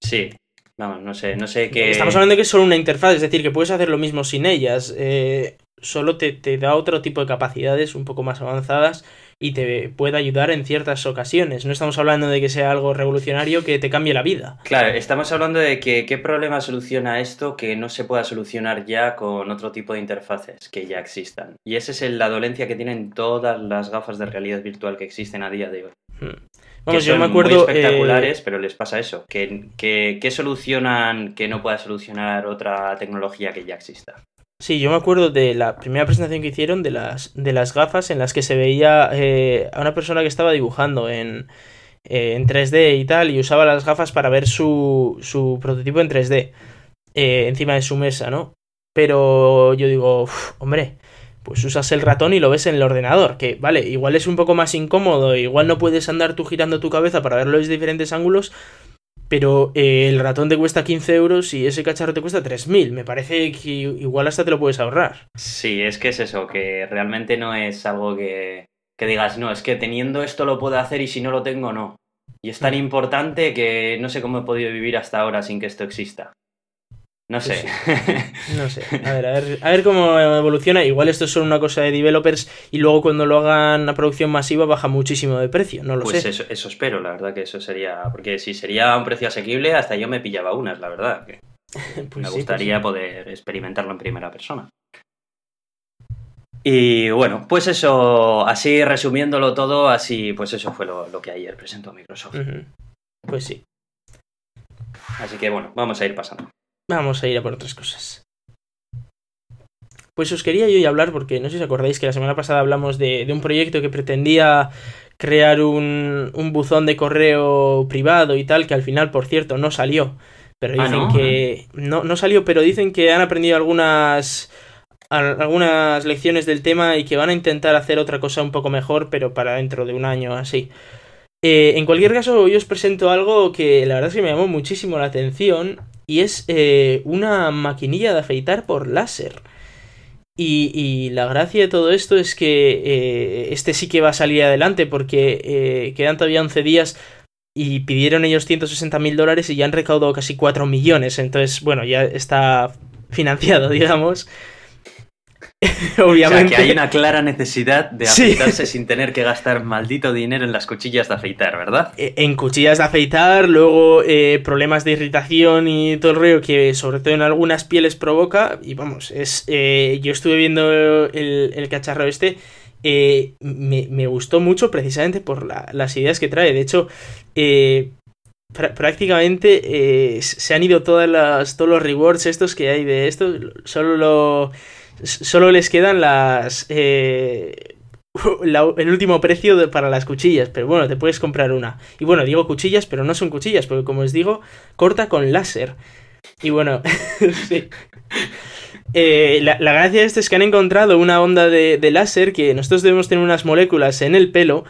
S1: Sí, Vamos, no sé, no sé qué.
S2: Estamos hablando de que es solo una interfaz, es decir, que puedes hacer lo mismo sin ellas. Eh, solo te, te, da otro tipo de capacidades un poco más avanzadas y te puede ayudar en ciertas ocasiones. No estamos hablando de que sea algo revolucionario que te cambie la vida.
S1: Claro, estamos hablando de que qué problema soluciona esto que no se pueda solucionar ya con otro tipo de interfaces que ya existan. Y esa es la dolencia que tienen todas las gafas de realidad virtual que existen a día de hoy.
S2: Hmm. Vamos, que yo me acuerdo.
S1: Muy espectaculares, eh... pero les pasa eso. Que, que, que, solucionan que no pueda solucionar otra tecnología que ya exista?
S2: Sí, yo me acuerdo de la primera presentación que hicieron de las, de las gafas en las que se veía eh, a una persona que estaba dibujando en, eh, en 3D y tal, y usaba las gafas para ver su, su prototipo en 3D eh, encima de su mesa, ¿no? Pero yo digo, hombre, pues usas el ratón y lo ves en el ordenador, que vale, igual es un poco más incómodo, igual no puedes andar tú girando tu cabeza para verlo desde diferentes ángulos, pero eh, el ratón te cuesta 15 euros y ese cacharro te cuesta 3.000. Me parece que igual hasta te lo puedes ahorrar.
S1: Sí, es que es eso, que realmente no es algo que, que digas, no, es que teniendo esto lo puedo hacer y si no lo tengo, no. Y es tan mm. importante que no sé cómo he podido vivir hasta ahora sin que esto exista. No sé.
S2: No sé. A ver, a ver, cómo evoluciona. Igual esto es solo una cosa de developers y luego cuando lo hagan a producción masiva baja muchísimo de precio. No lo
S1: pues
S2: sé.
S1: Eso, eso espero, la verdad que eso sería. Porque si sería un precio asequible, hasta yo me pillaba unas, la verdad. Que pues me pues gustaría poder experimentarlo en primera persona. Y bueno, pues eso, así resumiéndolo todo, así, pues eso fue lo, que ayer presentó Microsoft.
S2: Pues sí.
S1: Así que bueno, vamos a ir pasando.
S2: Vamos a ir a por otras cosas. Pues os quería yo hablar porque no sé si os acordáis que la semana pasada hablamos de, un proyecto que pretendía crear un, un, buzón de correo privado y tal, que al final, por cierto, no salió. Pero ah, dicen que. No, no salió, pero dicen que han aprendido algunas. algunas lecciones del tema y que van a intentar hacer otra cosa un poco mejor, pero para dentro de un año así. Eh, en cualquier caso, hoy os presento algo que la verdad es que me llamó muchísimo la atención y es eh, una maquinilla de afeitar por láser. Y, la gracia de todo esto es que eh, este sí que va a salir adelante porque eh, quedan todavía 11 días y pidieron ellos 160 mil dólares y ya han recaudado casi 4 millones. Entonces, bueno, ya está financiado, digamos.
S1: Obviamente. O sea, que hay una clara necesidad de afeitarse sin tener que gastar maldito dinero en las cuchillas de afeitar, ¿verdad?
S2: E, en cuchillas de afeitar, luego eh, problemas de irritación y todo el rollo que sobre todo en algunas pieles provoca. Y vamos, es eh, yo estuve viendo el, cacharro este. Eh, me, gustó mucho precisamente por las ideas que trae. De hecho, prácticamente se han ido todas las, todos los rewards estos que hay de esto. Solo lo solo les quedan las... Eh, el último precio para las cuchillas, pero bueno, te puedes comprar una. Y bueno, digo cuchillas, pero no son cuchillas, porque como os digo, corta con láser. Y bueno, sí. Eh, la, gracia de es que han encontrado una onda de, láser que nosotros debemos tener unas moléculas en el pelo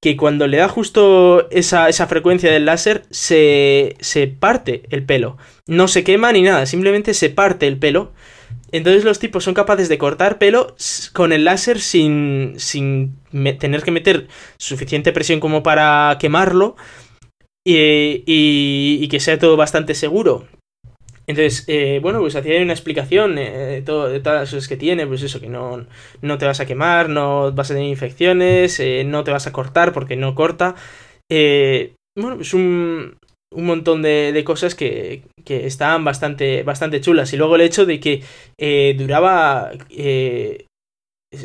S2: que cuando le da justo esa, esa frecuencia del láser se, se parte el pelo. No se quema ni nada, simplemente se parte el pelo entonces los tipos son capaces de cortar pelo con el láser sin, sin tener que meter suficiente presión como para quemarlo y, y, que sea todo bastante seguro. Entonces, eh, bueno, pues hacía una explicación eh, todo, de todas las cosas que tiene, pues eso, que no, no te vas a quemar, no vas a tener infecciones, eh, no te vas a cortar porque no corta. bueno, pues un, un montón de, cosas que, que, estaban bastante, bastante chulas. Y luego el hecho de que eh, duraba. Eh,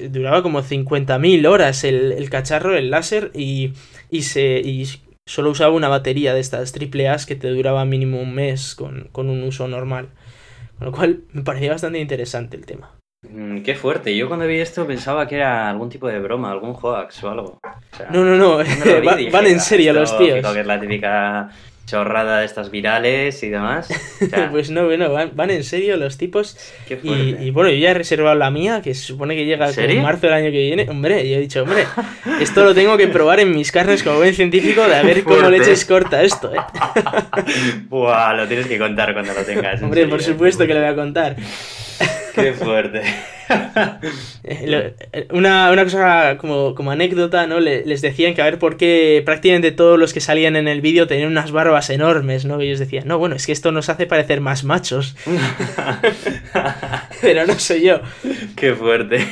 S2: duraba como 50.000 horas el, cacharro, el láser, y, y, se, y solo usaba una batería de estas triple A que te duraba mínimo un mes con, con un uso normal. Con lo cual me parecía bastante interesante el tema.
S1: Mm, qué fuerte. Yo cuando vi esto pensaba que era algún tipo de broma, algún hoax o algo.
S2: no, no, no. van en serio los tíos.
S1: Que es la típica chorrada de estas virales y demás.
S2: pues no, bueno, van, en serio los tipos. y, bueno, yo ya he reservado la mía, que se supone que llega en marzo del año que viene. Hombre, yo he dicho, hombre, esto lo tengo que probar en mis carnes como buen científico de a ver cómo leches corta esto, ¿eh?
S1: Buah, lo tienes que contar cuando lo tengas.
S2: Hombre, por supuesto que lo voy a contar.
S1: Qué fuerte.
S2: Eh, eh, una, una, cosa como, como anécdota, ¿no? les decían que a ver por qué prácticamente todos los que salían en el vídeo tenían unas barbas enormes, ¿no? Y ellos decían, no, bueno, es que esto nos hace parecer más machos. Pero no soy yo.
S1: Qué fuerte.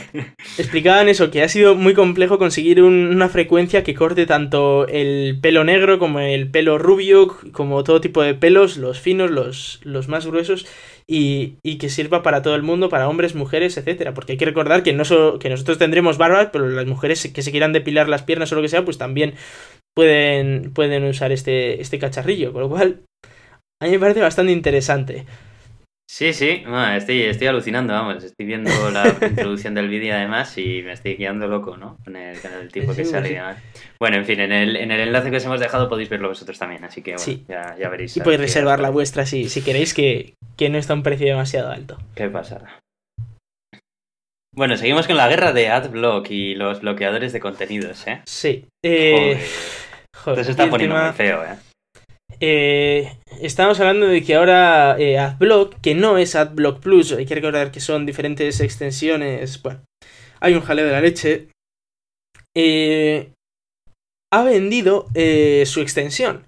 S2: Explicaban eso, que ha sido muy complejo conseguir una frecuencia que corte tanto el pelo negro como el pelo rubio, como todo tipo de pelos, los finos, los, los más gruesos y, que sirva para todo el mundo, para hombres, mujeres, etcétera. Porque hay que recordar que, no que nosotros tendremos barbas, pero las mujeres que se quieran depilar las piernas o lo que sea, pues también pueden, pueden usar este, este cacharrillo. Con lo cual, a mí me parece bastante interesante.
S1: Sí, sí, estoy, estoy alucinando, vamos, estoy viendo la introducción del vídeo además y me estoy quedando loco, ¿no? Con el, tipo que sale Bueno, en fin, en el, en el enlace que os hemos dejado podéis verlo vosotros también, así que bueno, ya, ya, veréis.
S2: Y podéis reservar la vuestra si, si queréis que, que no está un precio demasiado alto.
S1: ¿Qué pasará? Bueno, seguimos con la guerra de AdBlock y los bloqueadores de contenidos, ¿eh?
S2: Sí. Eh,
S1: joder. Esto se está poniendo muy feo, ¿eh?
S2: Eh, estamos hablando de que ahora eh, AdBlock, que no es AdBlock Plus, hay que recordar que son diferentes extensiones. Bueno, hay un jaleo de la leche. Eh, ha vendido su extensión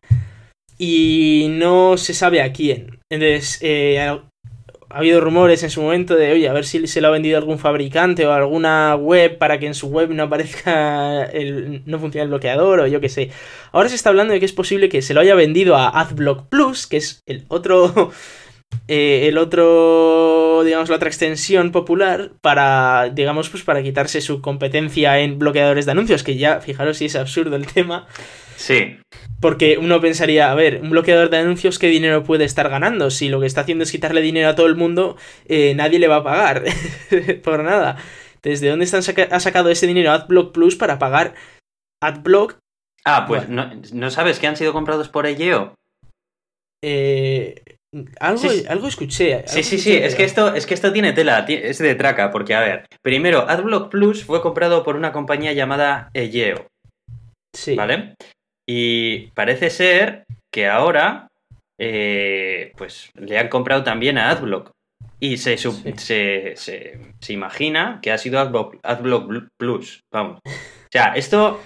S2: y no se sabe a quién. Entonces, ha habido rumores en su momento de, oye, a ver si se lo ha vendido algún fabricante o alguna web para que en su web no aparezca el, no funcione el bloqueador o yo qué sé. Ahora se está hablando de que es posible que se lo haya vendido a AdBlock Plus, que es el otro, eh, el otro, digamos, la otra extensión popular para, digamos, pues para quitarse su competencia en bloqueadores de anuncios, que ya, fijaros si es absurdo el tema.
S1: Sí.
S2: Porque uno pensaría, a ver, un bloqueador de anuncios, ¿qué dinero puede estar ganando? Si lo que está haciendo es quitarle dinero a todo el mundo, eh, nadie le va a pagar por nada. ¿Desde dónde están saca ha sacado ese dinero AdBlock Plus para pagar AdBlock?
S1: Ah, pues no, ¿no, sabes que han sido comprados por Egeo?
S2: Eh, algo, sí, algo escuché. Algo
S1: sí, sí, sí, es que, esto, es que esto tiene tela, es de traca, porque a ver, primero, AdBlock Plus fue comprado por una compañía llamada Egeo.
S2: Sí.
S1: ¿Vale? Y parece ser que ahora, eh, pues le han comprado también a AdBlock. Y se, sí. se, se, se, imagina que ha sido AdBlock, AdBlock Plus. Vamos. O sea, esto.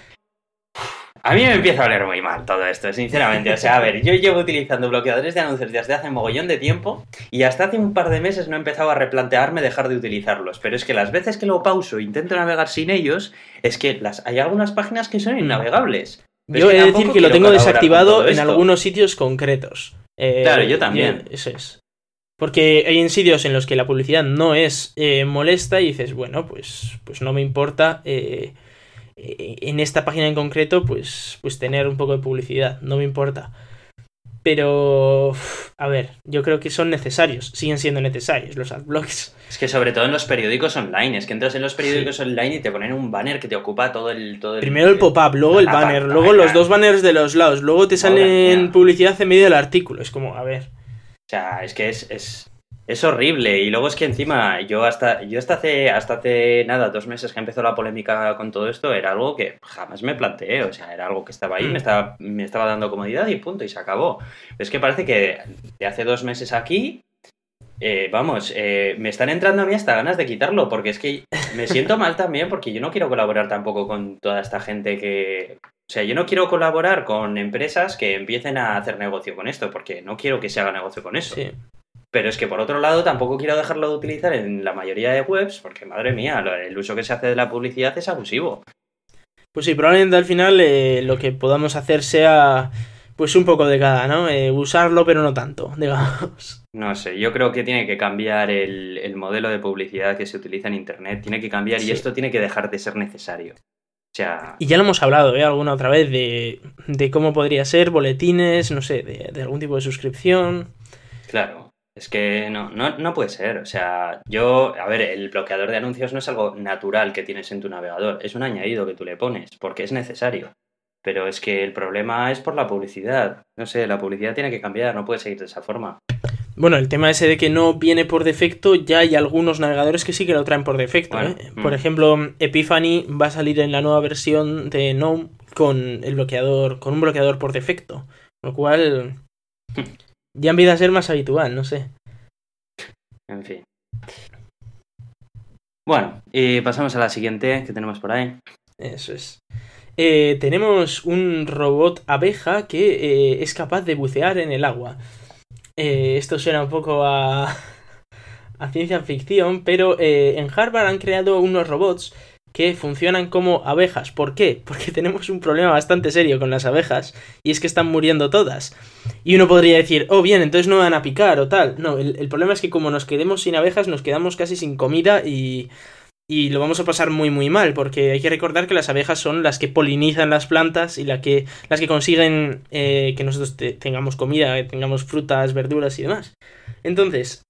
S1: A mí me empieza a oler muy mal todo esto, sinceramente. O sea, a ver, yo llevo utilizando bloqueadores de anuncios desde hace mogollón de tiempo y hasta hace un par de meses no he empezado a replantearme dejar de utilizarlos. Pero es que las veces que lo pauso e intento navegar sin ellos, es que las, hay algunas páginas que son innavegables.
S2: Yo he de decir que lo tengo desactivado en algunos sitios concretos.
S1: Eh, claro, yo también.
S2: Eso es. Porque hay en sitios en los que la publicidad no es eh, molesta y dices, bueno, pues, pues no me importa eh, en esta página en concreto, pues, pues tener un poco de publicidad, no me importa. Pero, a ver, yo creo que son necesarios, siguen siendo necesarios los adblocks.
S1: Es que sobre todo en los periódicos online, es que entras en los periódicos sí. online y te ponen un banner que te ocupa todo el... Todo el
S2: Primero el pop-up, luego el banner, luego los dos banners de los lados, luego te salen Ahora, publicidad en medio del artículo, es como, a ver...
S1: O sea, es que es, es, es horrible. Y luego es que encima, yo hasta, yo hasta hace, hasta hace nada, dos meses que empezó la polémica con todo esto, era algo que jamás me planteé. O sea, era algo que estaba ahí, me estaba, me estaba dando comodidad y punto, y se acabó. Es que parece que de hace dos meses aquí. Eh, vamos, eh, me están entrando a mí hasta ganas de quitarlo, porque es que me siento mal también, porque yo no quiero colaborar tampoco con toda esta gente que, o sea, yo no quiero colaborar con empresas que empiecen a hacer negocio con esto, porque no quiero que se haga negocio con eso.
S2: Sí.
S1: Pero es que por otro lado tampoco quiero dejarlo de utilizar en la mayoría de webs, porque madre mía, el uso que se hace de la publicidad es abusivo.
S2: Pues sí, probablemente al final eh, lo que podamos hacer sea pues un poco de cada, ¿no? Eh, usarlo pero no tanto, digamos.
S1: No sé, yo creo que tiene que cambiar el, el modelo de publicidad que se utiliza en Internet, tiene que cambiar sí. y esto tiene que dejar de ser necesario. O sea...
S2: Y ya lo hemos hablado, ¿eh? Alguna otra vez de, de cómo podría ser, boletines, no sé, de, de algún tipo de suscripción.
S1: Claro, es que no, no, no puede ser. O sea, yo, a ver, el bloqueador de anuncios no es algo natural que tienes en tu navegador, es un añadido que tú le pones, porque es necesario. Pero es que el problema es por la publicidad. No sé, la publicidad tiene que cambiar, no puede seguir de esa forma.
S2: Bueno, el tema ese de que no viene por defecto, ya hay algunos navegadores que sí que lo traen por defecto. Bueno, ¿eh? Por mm. ejemplo, Epiphany va a salir en la nueva versión de GNOME con el bloqueador, con un bloqueador por defecto. Lo cual ya empieza a ser más habitual, no sé.
S1: En fin. Bueno, y pasamos a la siguiente que tenemos por ahí.
S2: Eso es. Eh, tenemos un robot abeja que eh, es capaz de bucear en el agua. Eh, esto suena un poco a, a ciencia ficción, pero eh, en Harvard han creado unos robots que funcionan como abejas. ¿Por qué? Porque tenemos un problema bastante serio con las abejas y es que están muriendo todas. Y uno podría decir, oh bien, entonces no van a picar o tal. No, el, problema es que como nos quedemos sin abejas nos quedamos casi sin comida y, y lo vamos a pasar muy muy mal porque hay que recordar que las abejas son las que polinizan las plantas y que, las que consiguen eh, que nosotros te, tengamos comida, que tengamos frutas, verduras y demás. Entonces,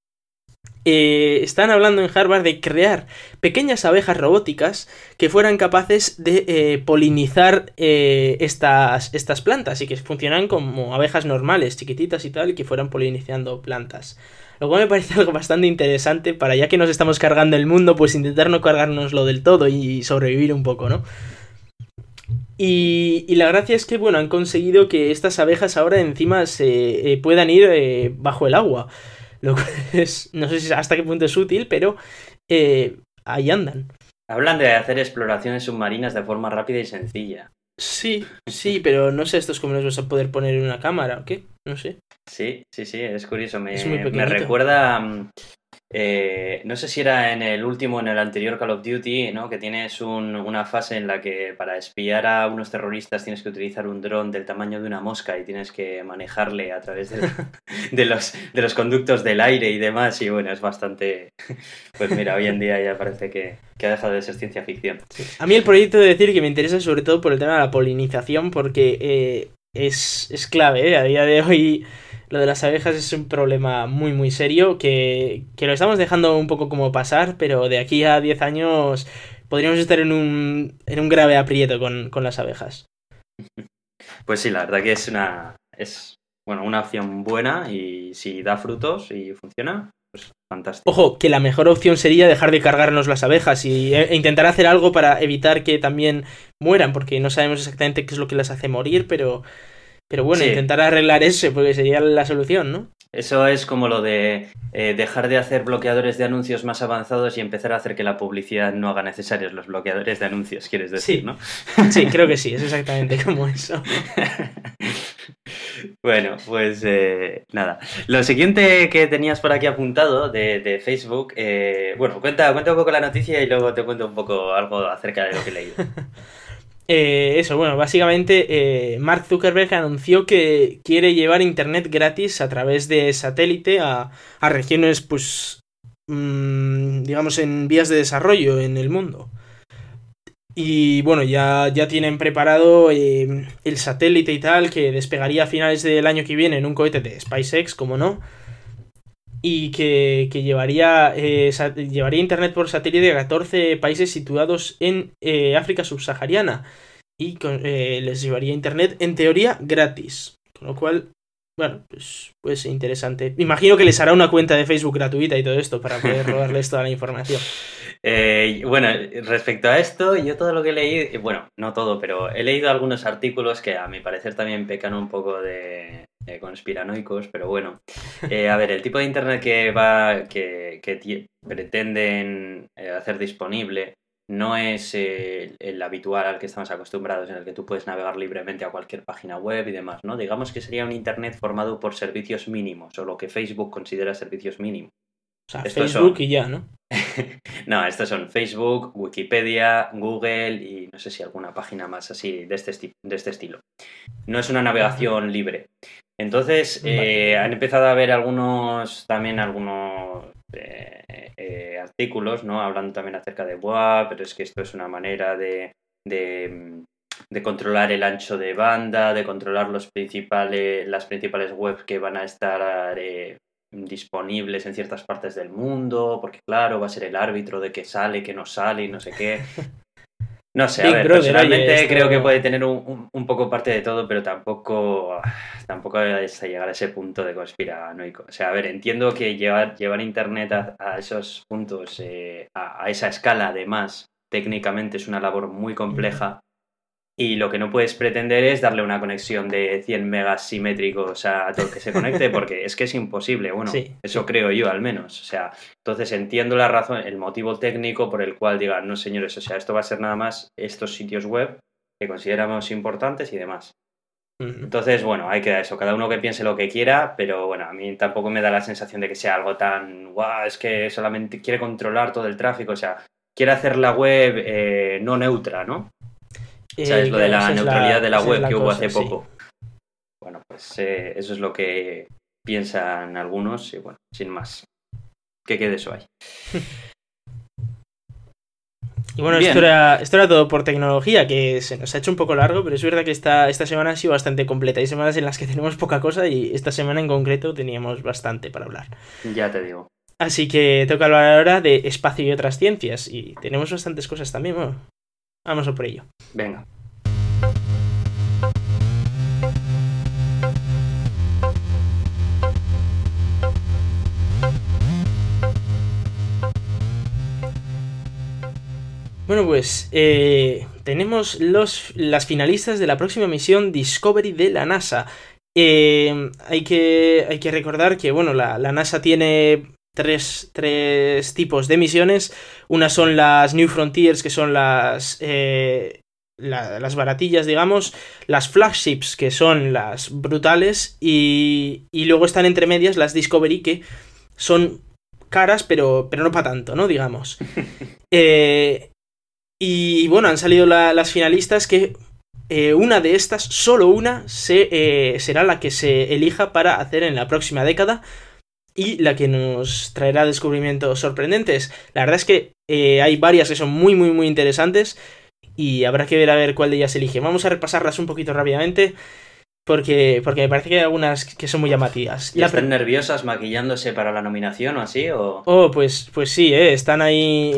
S2: eh, están hablando en Harvard de crear pequeñas abejas robóticas que fueran capaces de eh, polinizar eh, estas, estas plantas y que funcionan como abejas normales, chiquititas y tal, y que fueran polinizando plantas. Lo cual me parece algo bastante interesante para ya que nos estamos cargando el mundo, pues intentar no cargárnoslo del todo y sobrevivir un poco, ¿no? Y, la gracia es que, bueno, han conseguido que estas abejas ahora encima se puedan ir bajo el agua. Lo cual es, no sé si hasta qué punto es útil, pero eh, ahí andan.
S1: Hablan de hacer exploraciones submarinas de forma rápida y sencilla.
S2: Sí, sí, pero no sé, esto es como los vas a poder poner en una cámara o qué, no sé.
S1: Sí, sí, sí, es curioso. Me, me recuerda mm, eh, no sé si era en el último, en el anterior Call of Duty, ¿no? Que tienes una fase en la que para espiar a unos terroristas tienes que utilizar un dron del tamaño de una mosca y tienes que manejarle a través de, los, de los conductos del aire y demás. Y bueno, es bastante... Pues mira, hoy en día ya parece que, ha dejado de ser ciencia ficción.
S2: A mí el proyecto de decir que me interesa sobre todo por el tema de la polinización porque eh, es, es clave, ¿eh? A día de hoy lo de las abejas es un problema muy muy serio que, lo estamos dejando un poco como pasar, pero de aquí a 10 años podríamos estar en un, en un grave aprieto con, las abejas.
S1: Pues sí, la verdad que es una, es, bueno, una opción buena y si da frutos y funciona, pues fantástico.
S2: Ojo, que la mejor opción sería dejar de cargarnos las abejas y, e, e intentar hacer algo para evitar que también mueran, porque no sabemos exactamente qué es lo que las hace morir, pero pero bueno, intentar arreglar eso, porque sería la solución, ¿no?
S1: Eso es como lo de eh, dejar de hacer bloqueadores de anuncios más avanzados y empezar a hacer que la publicidad no haga necesarios los bloqueadores de anuncios, quieres decir, ¿no?
S2: Sí, creo que sí, es exactamente como eso.
S1: bueno, pues eh, nada. Lo siguiente que tenías por aquí apuntado de, Facebook, eh, bueno, cuenta, cuenta un poco la noticia y luego te cuento un poco algo acerca de lo que he leído.
S2: Eh, eso, bueno, básicamente eh, Mark Zuckerberg anunció que quiere llevar Internet gratis a través de satélite a, regiones, pues, mm, digamos, en vías de desarrollo en el mundo. Y bueno, ya, ya tienen preparado eh, el satélite y tal, que despegaría a finales del año que viene en un cohete de SpaceX, como no y que, llevaría, eh, llevaría Internet por satélite a 14 países situados en eh, África subsahariana y eh, les llevaría Internet en teoría gratis. Con lo cual, bueno, pues puede ser interesante. Imagino que les hará una cuenta de Facebook gratuita y todo esto para poder robarles toda la información.
S1: bueno, respecto a esto, yo todo lo que leí, bueno, no todo, pero he leído algunos artículos que a mi parecer también pecan un poco de, eh, conspiranoicos, pero bueno. Eh, a ver, el tipo de internet que va, que, pretenden eh, hacer disponible no es el habitual al que estamos acostumbrados, en el que tú puedes navegar libremente a cualquier página web y demás, ¿no? Digamos que sería un internet formado por servicios mínimos, o lo que Facebook considera servicios mínimos.
S2: O sea, Facebook y ya, ¿no?
S1: no, estos son Facebook, Wikipedia, Google y no sé si alguna página más así de este, de este estilo. No es una navegación libre. Entonces, eh, han empezado a haber algunos, también algunos eh, eh, artículos, ¿no? Hablando también acerca de, Buah, pero es que esto es una manera de, de, controlar el ancho de banda, de controlar los principales, las principales webs que van a estar disponibles en ciertas partes del mundo, porque claro, va a ser el árbitro de qué sale, qué no sale y no sé qué. No sé, a ver, personalmente creo que puede tener un, poco parte de todo, pero tampoco, tampoco es llegar a ese punto de conspiranoico. O sea, a ver, entiendo que llevar, llevar Internet a, esos puntos, eh, a, a, esa escala, además, técnicamente es una labor muy compleja y lo que no puedes pretender es darle una conexión de 100 megas simétricos a todo el que se conecte, porque es que es imposible. Bueno, eso creo yo al menos. O sea, entonces entiendo la razón, el motivo técnico por el cual digan, no señores, o sea, esto va a ser nada más estos sitios web que consideramos importantes y demás. Entonces, bueno, hay que eso, cada uno que piense lo que quiera, pero bueno, a mí tampoco me da la sensación de que sea algo tan, guau, es que solamente quiere controlar todo el tráfico, o sea, quiere hacer la web eh, no neutra, ¿no? ¿Sabes? lo de la neutralidad de la web que hubo hace poco. Bueno, pues eh, eso es lo que piensan algunos y bueno, sin más. Que quede eso ahí.
S2: Y bueno, esto era, esto era, todo por tecnología, que se nos ha hecho un poco largo, pero es verdad que esta, esta semana ha sido bastante completa. Hay semanas en las que tenemos poca cosa y esta semana en concreto teníamos bastante para hablar.
S1: Ya te digo.
S2: Así que toca hablar ahora de espacio y otras ciencias. Y tenemos bastantes cosas también. Bueno, Vamos por ello.
S1: Venga.
S2: Bueno, pues eh, tenemos los, las finalistas de la próxima misión Discovery de la NASA. Eh, hay, que, hay que recordar que, bueno, la, la NASA tiene tres, tres, tipos de misiones. Una son las New Frontiers, que son las, eh, la, las baratillas, digamos. Las flagships, que son las brutales. Y, y luego están entre medias las Discovery, que son caras, pero, pero no para tanto, ¿no? Digamos. Eh, y bueno, han salido la, las finalistas que eh, una de estas, solo una, se, eh, será la que se elija para hacer en la próxima década y la que nos traerá descubrimientos sorprendentes. La verdad es que eh, hay varias que son muy, muy, muy interesantes y habrá que ver a ver cuál de ellas elige. Vamos a repasarlas un poquito rápidamente. Porque, porque me parece que hay algunas que son muy llamativas.
S1: ¿Y están nerviosas maquillándose para la nominación o así? O...
S2: Oh, pues, pues sí, ¿eh? están ahí.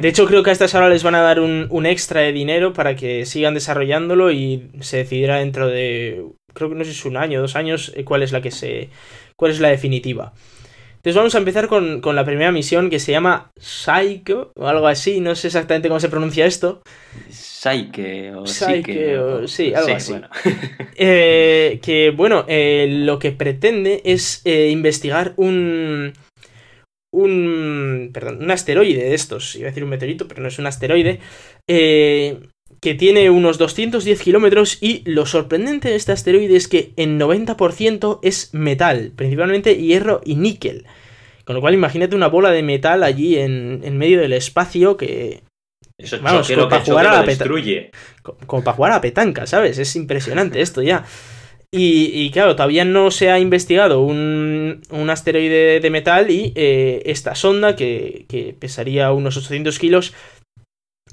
S2: De hecho, creo que a estas ahora les van a dar un, un, extra de dinero para que sigan desarrollándolo y se decidirá dentro de. Creo que no sé si es un año, dos años, eh, cuál es la que se. cuál es la definitiva. Entonces vamos a empezar con, con, la primera misión que se llama Psycho o algo así, no sé exactamente cómo se pronuncia esto.
S1: Psyche o
S2: Psyche, o, sí, algo sí, así. Bueno. eh, que bueno, eh, lo que pretende es eh, investigar un, un, perdón, un asteroide de estos, iba a decir un meteorito, pero no es un asteroide, eh, que tiene unos 210 kilómetros y lo sorprendente de este asteroide es que en 90% es metal, principalmente hierro y níquel. Con lo cual imagínate una bola de metal allí en, en medio del espacio que...
S1: Eso Vamos, como para jugar a la destruye.
S2: Como, como para jugar a la petanca, ¿sabes? Es impresionante esto ya. Y, y, claro, todavía no se ha investigado un, un asteroide de metal y eh, esta sonda, que, que, pesaría unos 800 kilos,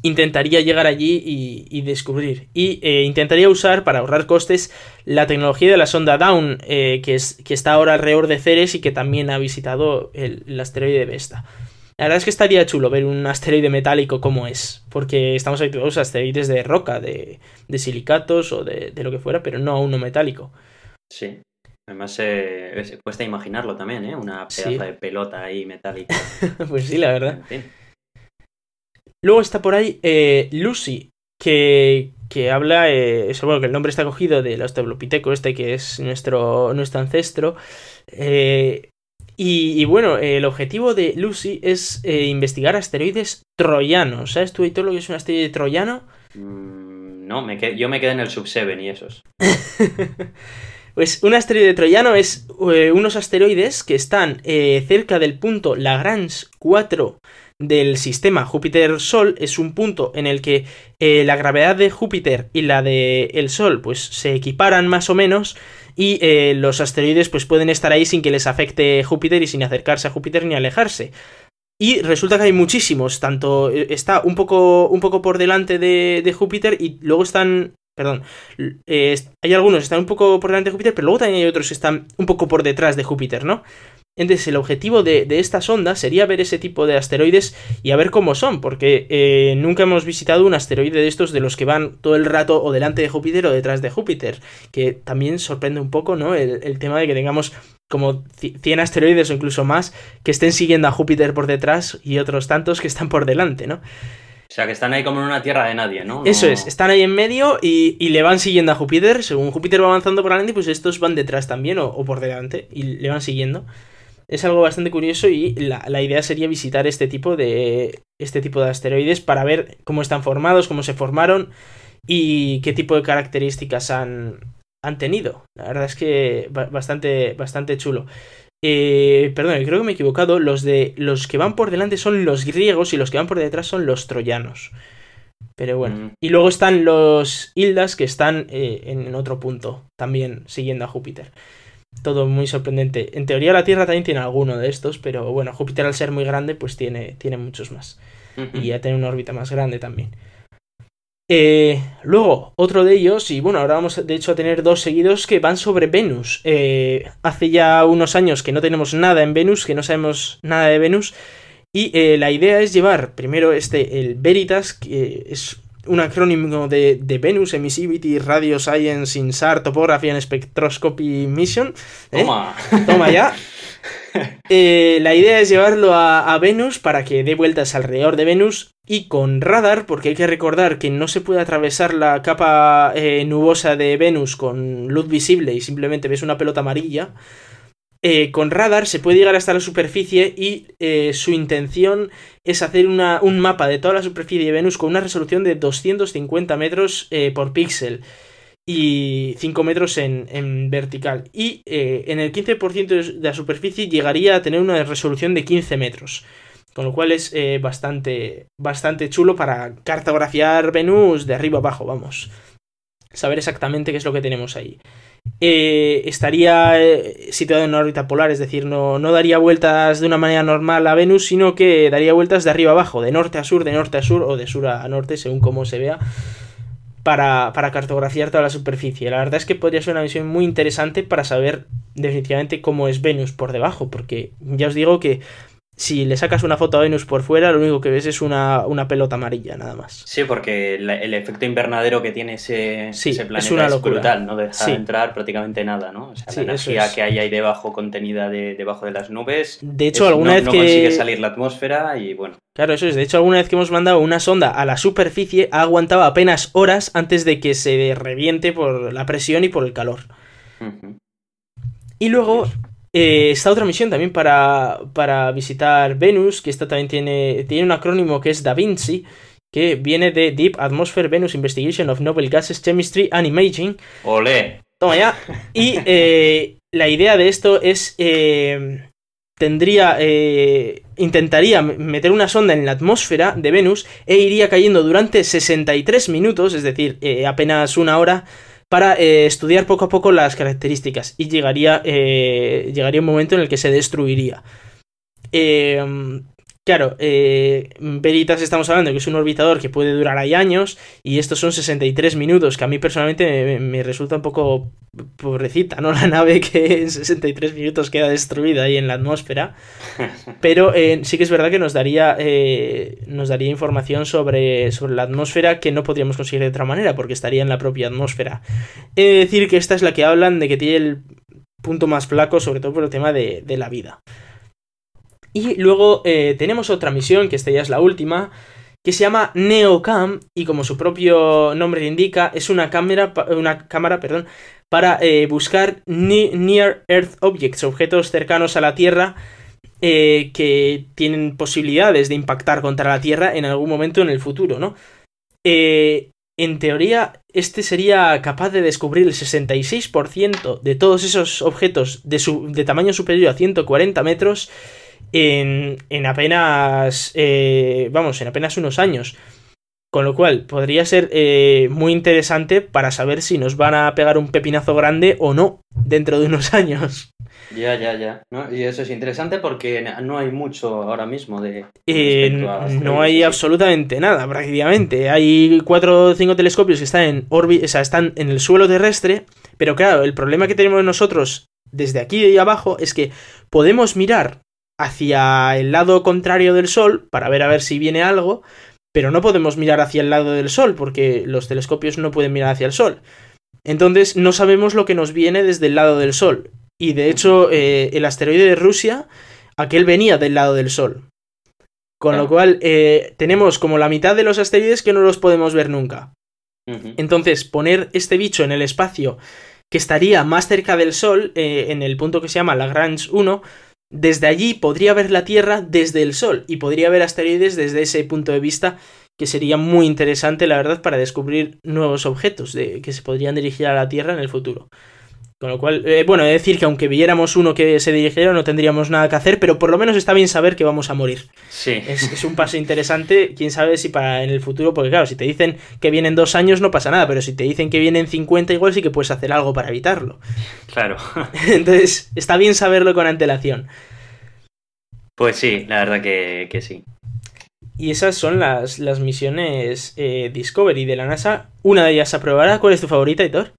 S2: intentaría llegar allí y, y descubrir. Y eh, intentaría usar, para ahorrar costes, la tecnología de la sonda Down, eh, que, es, que está ahora alrededor de Ceres y que también ha visitado el, el asteroide de Vesta. La verdad es que estaría chulo ver un asteroide metálico como es, porque estamos habituados a asteroides de roca, de, de silicatos o de, de, lo que fuera, pero no a uno metálico.
S1: Sí. Además, eh, cuesta imaginarlo también, ¿eh? Una pedazo sí. de pelota ahí metálica.
S2: pues sí, la verdad. En fin. Luego está por ahí eh, Lucy, que, que habla, eh, eso, bueno, que el nombre está cogido del Australopiteco este, que es nuestro, nuestro ancestro. Eh, y, y, bueno, el objetivo de Lucy es eh, investigar asteroides troyanos. ¿Sabes tú, todo lo que es un asteroide troyano?
S1: Mm, no, me qued yo me quedé en el Sub-7 y esos.
S2: pues un asteroide troyano es eh, unos asteroides que están eh, cerca del punto Lagrange 4 del sistema Júpiter-Sol. Es un punto en el que eh, la gravedad de Júpiter y la del de Sol pues se equiparan más o menos y eh, los asteroides pues pueden estar ahí sin que les afecte Júpiter y sin acercarse a Júpiter ni alejarse. Y resulta que hay muchísimos, tanto eh, está un poco, un poco por delante de, de Júpiter y luego están, perdón, eh, hay algunos que están un poco por delante de Júpiter, pero luego también hay otros que están un poco por detrás de Júpiter, ¿no? Entonces el objetivo de, de, esta sonda sería ver ese tipo de asteroides y a ver cómo son, porque eh, nunca hemos visitado un asteroide de estos de los que van todo el rato o delante de Júpiter o detrás de Júpiter, que también sorprende un poco, ¿no? El, el tema de que tengamos como 100 asteroides o incluso más que estén siguiendo a Júpiter por detrás y otros tantos que están por delante, ¿no?
S1: O sea, que están ahí como en una tierra de nadie, ¿no?
S2: Eso es, están ahí en medio y, y, le van siguiendo a Júpiter. Según Júpiter va avanzando por delante, pues estos van detrás también o, o por delante y le van siguiendo es algo bastante curioso y la, la, idea sería visitar este tipo de este tipo de asteroides para ver cómo están formados, cómo se formaron y qué tipo de características han, han tenido. La verdad es que bastante, bastante chulo. Eh, perdón, creo que me he equivocado. Los de los que van por delante son los griegos y los que van por detrás son los troyanos. Pero bueno. Mm. Y luego están los Hildas que están eh, en otro punto, también siguiendo a Júpiter todo muy sorprendente. En teoría la Tierra también tiene alguno de estos, pero bueno, Júpiter al ser muy grande, pues tiene, tiene muchos más. Y ya tiene una órbita más grande también. Eh, luego, otro de ellos, y bueno, ahora vamos de hecho a tener dos seguidos que van sobre Venus. Eh, hace ya unos años que no tenemos nada en Venus, que no sabemos nada de Venus. Y eh, la idea es llevar primero este, el Veritas, que es un acrónimo de, de, Venus Emissivity Radio Science INSAR Topography and Spectroscopy Mission.
S1: Toma.
S2: Toma ya. Eh, la idea es llevarlo a, Venus para que dé vueltas alrededor de Venus y con radar, porque hay que recordar que no se puede atravesar la capa eh, nubosa de Venus con luz visible y simplemente ves una pelota amarilla. Eh, con radar se puede llegar hasta la superficie y su intención es hacer un mapa de toda la superficie de Venus con una resolución de 250 metros por píxel y 5 metros en, vertical. Y eh, en el 15% de la superficie llegaría a tener una resolución de 15 metros. Con lo cual es eh, bastante, bastante chulo para cartografiar Venus de arriba abajo, vamos. Saber exactamente qué es lo que tenemos ahí. Eh, estaría situado en una órbita polar, es decir, no, no daría vueltas de una manera normal a Venus, sino que daría vueltas de arriba abajo, de norte a sur, de norte a sur o de sur a norte, según cómo se vea para, cartografiar toda la superficie. La verdad es que podría ser una misión muy interesante para saber definitivamente cómo es Venus por debajo, porque ya os digo que si le sacas una foto a Venus por fuera, lo único que ves es una, pelota amarilla, nada más.
S1: Sí, porque el, efecto invernadero que tiene ese, planeta es, brutal, no deja entrar prácticamente nada, ¿no? O sea, la energía que hay ahí debajo contenida debajo de las nubes.
S2: De hecho, alguna vez
S1: no
S2: que.
S1: consigue salir la atmósfera y bueno.
S2: Claro, eso es. De hecho, alguna vez que hemos mandado una sonda a la superficie, ha aguantado apenas horas antes de que se reviente por la presión y por el calor. Y luego, eh, está otra misión también para, para visitar Venus, que esta también tiene, tiene un acrónimo que es Da Vinci, que viene de Deep Atmosphere Venus Investigation of Noble Gases Chemistry and Imaging.
S1: ¡Ole!
S2: Toma ya. Y eh, la idea de esto es... Eh, tendría... intentaría meter una sonda en la atmósfera de Venus e iría cayendo durante 63 minutos, es decir, apenas una hora, para eh, estudiar poco a poco las características y llegaría, eh, llegaría un momento en el que se destruiría. Eh, Claro, eh, Veritas estamos hablando que es un orbitador que puede durar ahí años y estos son 63 minutos, que a mí personalmente me, resulta un poco pobrecita, ¿no? La nave que en 63 minutos queda destruida ahí en la atmósfera. Pero eh, sí que es verdad que nos daría, eh, nos daría información sobre, sobre la atmósfera que no podríamos conseguir de otra manera porque estaría en la propia atmósfera. He de decir que esta es la que hablan de que tiene el punto más flaco, sobre todo por el tema de la vida. Y luego eh, tenemos otra misión, que esta ya es la última, que se llama NeoCam y como su propio nombre indica, es una cámara, una cámara perdón, para eh, buscar Near Earth Objects, objetos cercanos a la Tierra eh, que tienen posibilidades de impactar contra la Tierra en algún momento en el futuro, ¿no? en teoría, este sería capaz de descubrir el 66% de todos esos objetos de, su, de tamaño superior a 140 metros en, en apenas, eh, vamos, en apenas unos años. Con lo cual, podría ser eh, muy interesante para saber si nos van a pegar un pepinazo grande o no dentro de unos años.
S1: Ya, ya, ya. Y eso es interesante porque no hay mucho ahora mismo de...
S2: Eh, no hay absolutamente nada, prácticamente. Hay cuatro o cinco telescopios que están en órbita, o sea, están en el suelo terrestre, pero claro, el problema que tenemos nosotros desde aquí y abajo es que podemos mirar hacia el lado contrario del Sol para ver a ver si viene algo, pero no podemos mirar hacia el lado del Sol porque los telescopios no pueden mirar hacia el Sol. Entonces no sabemos lo que nos viene desde el lado del Sol. Y de hecho eh, el asteroide de Rusia, aquel venía del lado del Sol. Con lo cual eh, tenemos como la mitad de los asteroides que no los podemos ver nunca. Entonces poner este bicho en el espacio que estaría más cerca del Sol, eh, en el punto que se llama Lagrange 1, desde allí podría ver la Tierra desde el Sol y podría ver asteroides desde ese punto de vista que sería muy interesante, la verdad, para descubrir nuevos objetos que se podrían dirigir a la Tierra en el futuro. Con lo cual, eh, bueno, es decir que aunque viéramos uno que se dirigiera no tendríamos nada que hacer, pero por lo menos está bien saber que vamos a morir.
S1: Sí.
S2: Es, un paso interesante, quién sabe si para en el futuro, porque claro, si te dicen que vienen dos años no pasa nada, pero si te dicen que vienen 50 igual sí que puedes hacer algo para evitarlo.
S1: Claro.
S2: Entonces, está bien saberlo con antelación.
S1: Pues sí, la verdad que, sí.
S2: Y esas son las, las misiones eh, Discovery de la NASA. Una de ellas se aprobará. ¿Cuál es tu favorita, Hitor?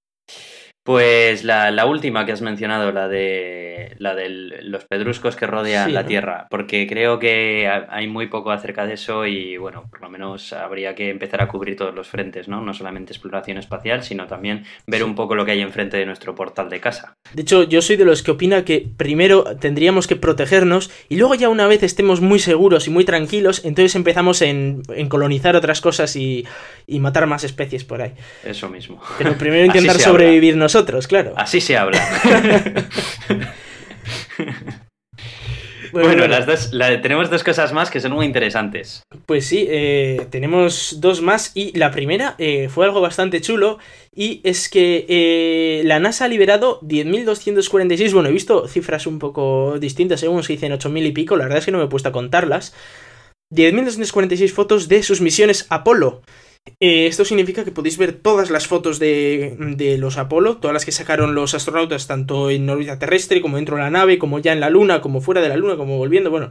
S1: Pues la, la, última que has mencionado, la de la de los pedruscos que rodean
S2: Sí,
S1: la
S2: ¿no?
S1: Tierra, porque creo que ha- hay muy poco acerca de eso y bueno, por lo menos habría que empezar a cubrir todos los frentes, ¿no? No solamente exploración espacial, sino también ver un poco lo que hay enfrente de nuestro portal de casa.
S2: De hecho, yo soy de los que opina que primero tendríamos que protegernos y luego ya una vez estemos muy seguros y muy tranquilos, entonces empezamos en, en colonizar otras cosas y, y matar más especies por ahí.
S1: Eso mismo.
S2: Pero primero intentar
S1: se habla.
S2: sobrevivir nosotros, claro.
S1: Así se habla.
S2: Bueno,
S1: Bueno,
S2: bueno,
S1: las dos, la- tenemos dos cosas más que son muy interesantes.
S2: Pues sí, eh, tenemos dos más y la primera eh, fue algo bastante chulo y es que eh, la NASA ha liberado 10.246, bueno, he visto cifras un poco distintas, según se dicen 8.000 y pico, la verdad es que no me he puesto a contarlas, 10.246 fotos de sus misiones Apolo. Eh, esto significa que podéis ver todas las fotos de, de los Apolo, todas las que sacaron los astronautas, tanto en órbita terrestre como dentro de la nave, como ya en la Luna, como fuera de la Luna, como volviendo, bueno,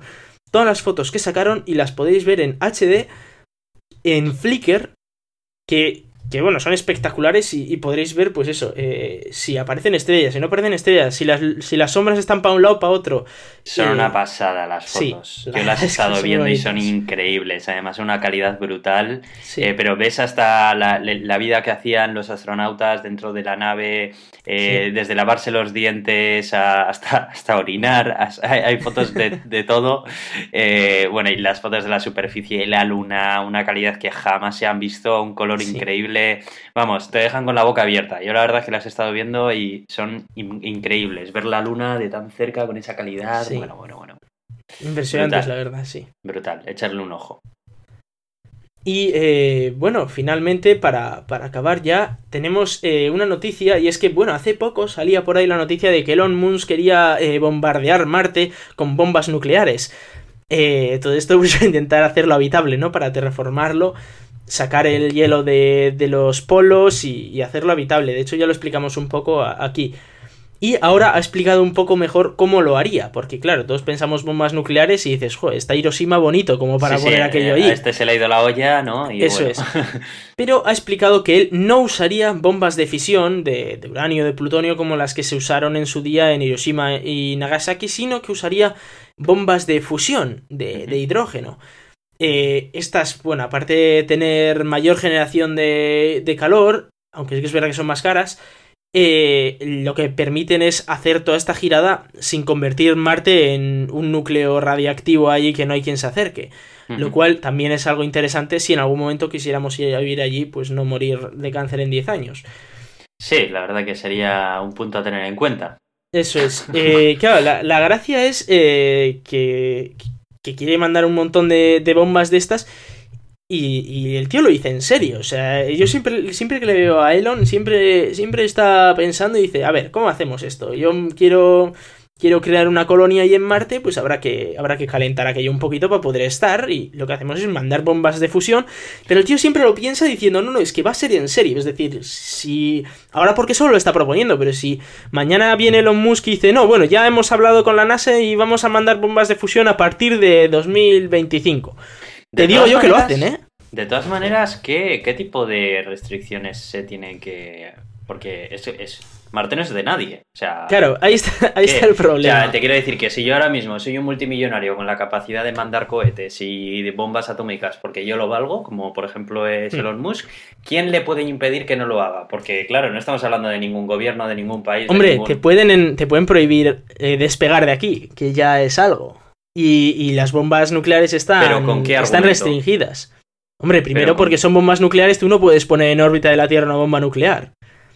S2: todas las fotos que sacaron y las podéis ver en HD, en Flickr, que, que bueno, son espectaculares y, y podréis ver, pues eso, eh, si aparecen estrellas, si no aparecen estrellas, si las, si las sombras están para un lado, para otro.
S1: Son
S2: Eh,
S1: una pasada las fotos. Yo las he estado viendo y son increíbles. Además, una calidad brutal.
S2: Sí.
S1: Eh, pero ves hasta la, la vida que hacían los astronautas dentro de la nave,
S2: Sí.
S1: desde lavarse los dientes a- hasta, hasta orinar. Hay, fotos de, de todo. Bueno, y las fotos de la superficie y la luna, una calidad que jamás se han visto, un color
S2: Sí.
S1: Increíble. Vamos, te dejan con la boca abierta. Yo la verdad es que las he estado viendo y son in- increíbles. Ver la luna de tan cerca con esa calidad.
S2: Sí.
S1: Bueno, bueno, bueno.
S2: Impresionantes,
S1: brutal.
S2: la verdad, sí.
S1: Brutal. Echarle un ojo.
S2: Y eh, bueno, finalmente, para, para acabar ya, tenemos eh, una noticia, y es que, bueno, hace poco salía por ahí la noticia de que Elon Musk quería eh, bombardear Marte con bombas nucleares. Todo esto pues para intentar hacerlo habitable, ¿no? Para terraformarlo, sacar el hielo de, de los polos y, y hacerlo habitable. De hecho, ya lo explicamos un poco a- aquí. Y ahora ha explicado un poco mejor cómo lo haría, porque claro, todos pensamos bombas nucleares y dices, joder, está Hiroshima bonito como para
S1: Sí,
S2: poner
S1: sí,
S2: aquello ahí.
S1: A este se le ha ido la olla, ¿no? Y
S2: Eso
S1: bueno.
S2: es. Pero ha explicado que él no usaría bombas de fisión de, de uranio, de plutonio, como las que se usaron en su día en Hiroshima y Nagasaki, sino que usaría bombas de fusión, de, de hidrógeno. Eh, estas, bueno, aparte de tener mayor generación de, de calor, aunque sí que es verdad que son más caras, eh, lo que permiten es hacer toda esta girada sin convertir Marte en un núcleo radiactivo ahí que no hay quien se acerque. Lo cual también es algo interesante si en algún momento quisiéramos ir a vivir allí, pues no morir de cáncer en 10 años.
S1: Sí, la verdad que sería un punto a tener en cuenta.
S2: Eso es. Eh, claro, la, la gracia es eh, que, que quiere mandar un montón de, bombas de estas y, y el tío lo dice en serio. O sea, yo siempre, siempre que le veo a Elon, siempre, siempre está pensando y dice, a ver, ¿cómo hacemos esto? Yo quiero... Quiero crear una colonia ahí en Marte, pues habrá que, habrá que calentar aquello un poquito para poder estar. Y lo que hacemos es mandar bombas de fusión. Pero el tío siempre lo piensa diciendo, no, no, es que va a ser en serio. Es decir, si. Ahora porque solo lo está proponiendo, pero si mañana viene Elon Musk y dice, no, bueno, ya hemos hablado con la NASA y vamos a mandar bombas de fusión a partir de 2025.
S1: De
S2: Te digo yo que lo hacen, ¿eh?
S1: De todas maneras, ¿qué, qué tipo de restricciones se tienen que...? Porque es, es... Marte no es de nadie. O sea...
S2: Claro, ahí está, ahí está el
S1: O
S2: problema.
S1: sea, te quiero decir que si yo ahora mismo soy un multimillonario con la capacidad de mandar cohetes y de bombas atómicas porque yo lo valgo, como por ejemplo es
S2: Hmm.
S1: Elon Musk, ¿quién le puede impedir que no lo haga? Porque claro, no estamos hablando de ningún gobierno, de ningún país.
S2: Hombre,
S1: ningún-
S2: te pueden, en- te pueden prohibir eh, despegar de aquí, que ya es algo. Y, y las bombas nucleares están,
S1: ¿Pero con qué
S2: están restringidas. Hombre, primero
S1: Pero
S2: porque son bombas nucleares, tú no puedes poner en órbita de la Tierra una bomba nuclear.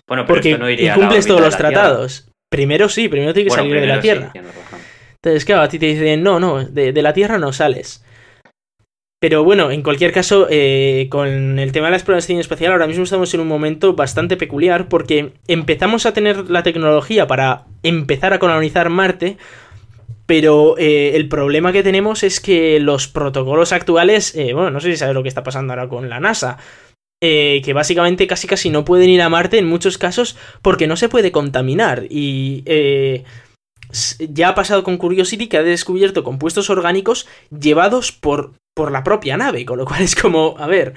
S1: Bueno, pero
S2: Porque
S1: esto no iría a la
S2: incumples
S1: órbita
S2: todos los
S1: Tierra.
S2: tratados. Primero sí, primero tiene que
S1: Bueno,
S2: salir de la
S1: sí,
S2: Tierra.
S1: tienes.
S2: Entonces, claro, a ti te dicen, no, no, de, de la Tierra no sales. Pero bueno, en cualquier caso, eh, con el tema de la exploración espacial, ahora mismo estamos en un momento bastante peculiar porque empezamos a tener la tecnología para empezar a colonizar Marte, pero eh, el problema que tenemos es que los protocolos actuales, eh, bueno, no sé si sabes lo que está pasando ahora con la NASA, eh, que básicamente casi casi no pueden ir a Marte en muchos casos porque no se puede contaminar y eh, ya ha pasado con Curiosity que ha descubierto compuestos orgánicos llevados por, por la propia nave, con lo cual es como, a ver.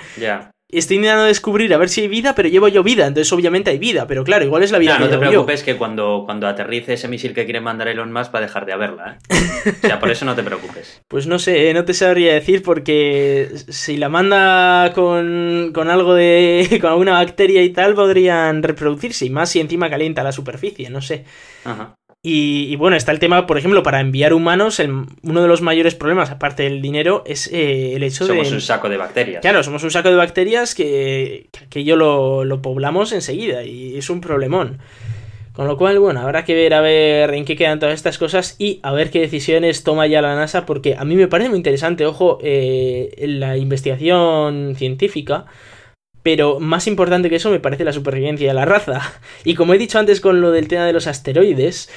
S2: Estoy intentando descubrir a ver si hay vida, pero llevo yo vida, entonces obviamente hay vida, pero claro, igual es la vida
S1: No,
S2: que
S1: no te
S2: yo.
S1: preocupes que cuando, cuando aterrice ese misil que quiere mandar Elon Musk va a dejar de haberla, ¿eh? O sea, por eso no te preocupes.
S2: Pues no sé, eh, no te sabría decir porque si la manda con, con algo de. con alguna bacteria y tal, podrían reproducirse. Y más si encima calienta la superficie, no sé.
S1: Ajá.
S2: Y, y bueno, está el tema, por ejemplo, para enviar humanos, el- uno de los mayores problemas, aparte del dinero, es eh, el hecho
S1: Somos
S2: de.
S1: un saco de bacterias.
S2: Claro, somos un saco de bacterias que, que aquello lo, lo poblamos enseguida y es un problemón. Con lo cual, bueno, habrá que ver a ver en qué quedan todas estas cosas y a ver qué decisiones toma ya la NASA, porque a mí me parece muy interesante, ojo, eh, la investigación científica, pero más importante que eso me parece la supervivencia de la raza. Y como he dicho antes con lo del tema de los asteroides,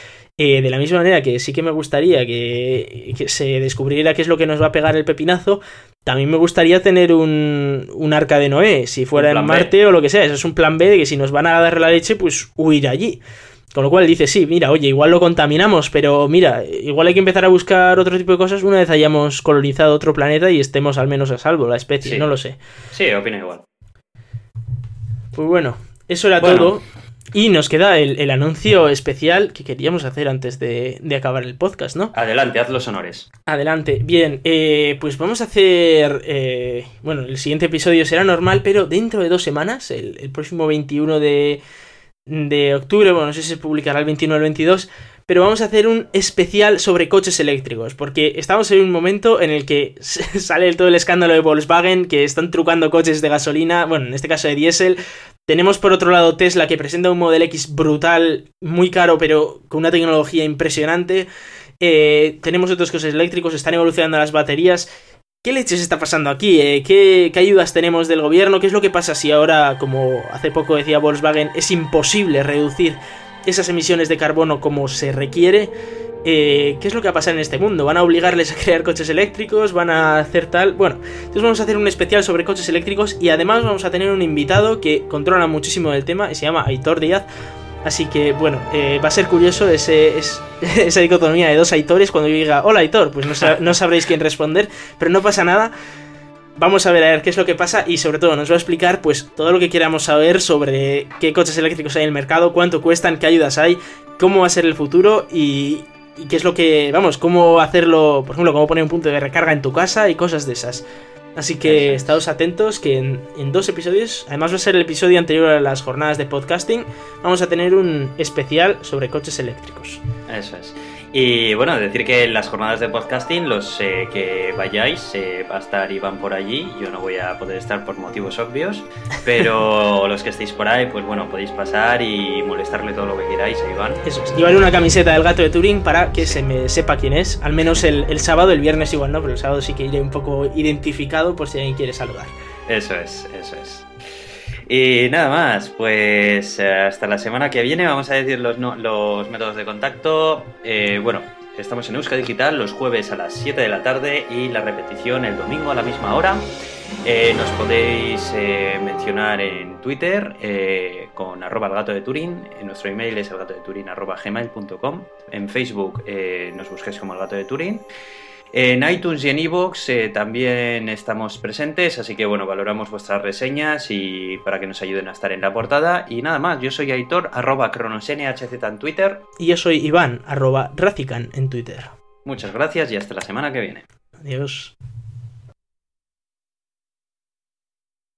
S2: eh, de la misma manera que sí que me gustaría que, que se descubriera qué es lo que nos va a pegar el pepinazo, también me gustaría tener un, un arca de Noé, si fuera en
S1: B.
S2: Marte o lo que sea. Eso es un plan B de que si nos van a dar la leche, pues huir allí. Con lo cual dice, sí, mira, oye, igual lo contaminamos, pero mira, igual hay que empezar a buscar otro tipo de cosas una vez hayamos colonizado otro planeta y estemos al menos a salvo, la especie,
S1: Sí.
S2: no lo sé.
S1: Sí, opino igual.
S2: Pues bueno, eso era
S1: Bueno.
S2: todo. Y nos queda el, el anuncio especial que queríamos hacer antes de, de acabar el podcast, ¿no?
S1: Adelante, haz los honores.
S2: Adelante. Bien, eh, pues vamos a hacer... eh, bueno, el siguiente episodio será normal, pero dentro de dos semanas, el, el próximo 21 de, de octubre, bueno, no sé si se publicará el 21 o el 22, pero vamos a hacer un especial sobre coches eléctricos, porque estamos en un momento en el que sale todo el escándalo de Volkswagen, que están trucando coches de gasolina, bueno, en este caso de diésel. Tenemos por otro lado Tesla, que presenta un Model X brutal, muy caro, pero con una tecnología impresionante. Eh, tenemos otros coches eléctricos, están evolucionando las baterías. ¿Qué leches está pasando aquí? eh? ¿Qué, qué ayudas tenemos del gobierno? ¿Qué es lo que pasa si ahora, como hace poco decía Volkswagen, es imposible reducir esas emisiones de carbono como se requiere? Eh, ¿Qué es lo que va a pasar en este mundo? ¿Van a obligarles a crear coches eléctricos? ¿Van a hacer tal? Bueno, entonces vamos a hacer un especial sobre coches eléctricos y además vamos a tener un invitado que controla muchísimo del tema y se llama Aitor Díaz. Así que bueno, eh, va a ser curioso ese, es- esa dicotomía de dos Aitores cuando yo diga hola Aitor, pues no sabréis quién responder, pero no pasa nada. Vamos a ver a ver qué es lo que pasa y sobre todo nos va a explicar pues todo lo que queramos saber sobre qué coches eléctricos hay en el mercado, cuánto cuestan, qué ayudas hay, cómo va a ser el futuro y, y qué es lo que, vamos, cómo hacerlo, por ejemplo, cómo poner un punto de recarga en tu casa y cosas de esas. Así que
S1: Eso es.
S2: estaos atentos que en, en dos episodios, además va a ser el episodio anterior a las jornadas de podcasting, vamos a tener un especial sobre coches eléctricos.
S1: Eso es. Y bueno, decir que en las jornadas de podcasting, los eh, que vayáis, eh, va a estar Iván por allí. Yo no voy a poder estar por motivos obvios, pero los que estéis por ahí, pues bueno, podéis pasar y molestarle todo lo que queráis a Iván.
S2: Eso es, llevaré una camiseta del gato de Turing para que se me sepa quién es, al menos el, el sábado, el viernes igual no, pero el sábado sí que iré un poco identificado por si alguien quiere saludar.
S1: Eso es, eso es. Y nada más, pues eh, hasta la semana que viene vamos a decir los, no- los métodos de contacto. Eh, bueno, estamos en Euska Digital los jueves a las 7 de la tarde y la repetición el domingo a la misma hora. Eh, nos podéis mencionar en Twitter con arroba el gato de Turín. En nuestro email es el gato de Turín arroba gmail.com. En Facebook nos busquéis como el gato de Turín. En iTunes y en iVoox también estamos presentes, así que bueno, valoramos vuestras reseñas y para que nos ayuden a estar en la portada. Y nada más, yo soy Aitor, arroba cronosnhz en Twitter.
S2: Y yo soy Iván, arroba Racican en Twitter.
S1: Muchas gracias y hasta la semana que viene.
S2: Adiós.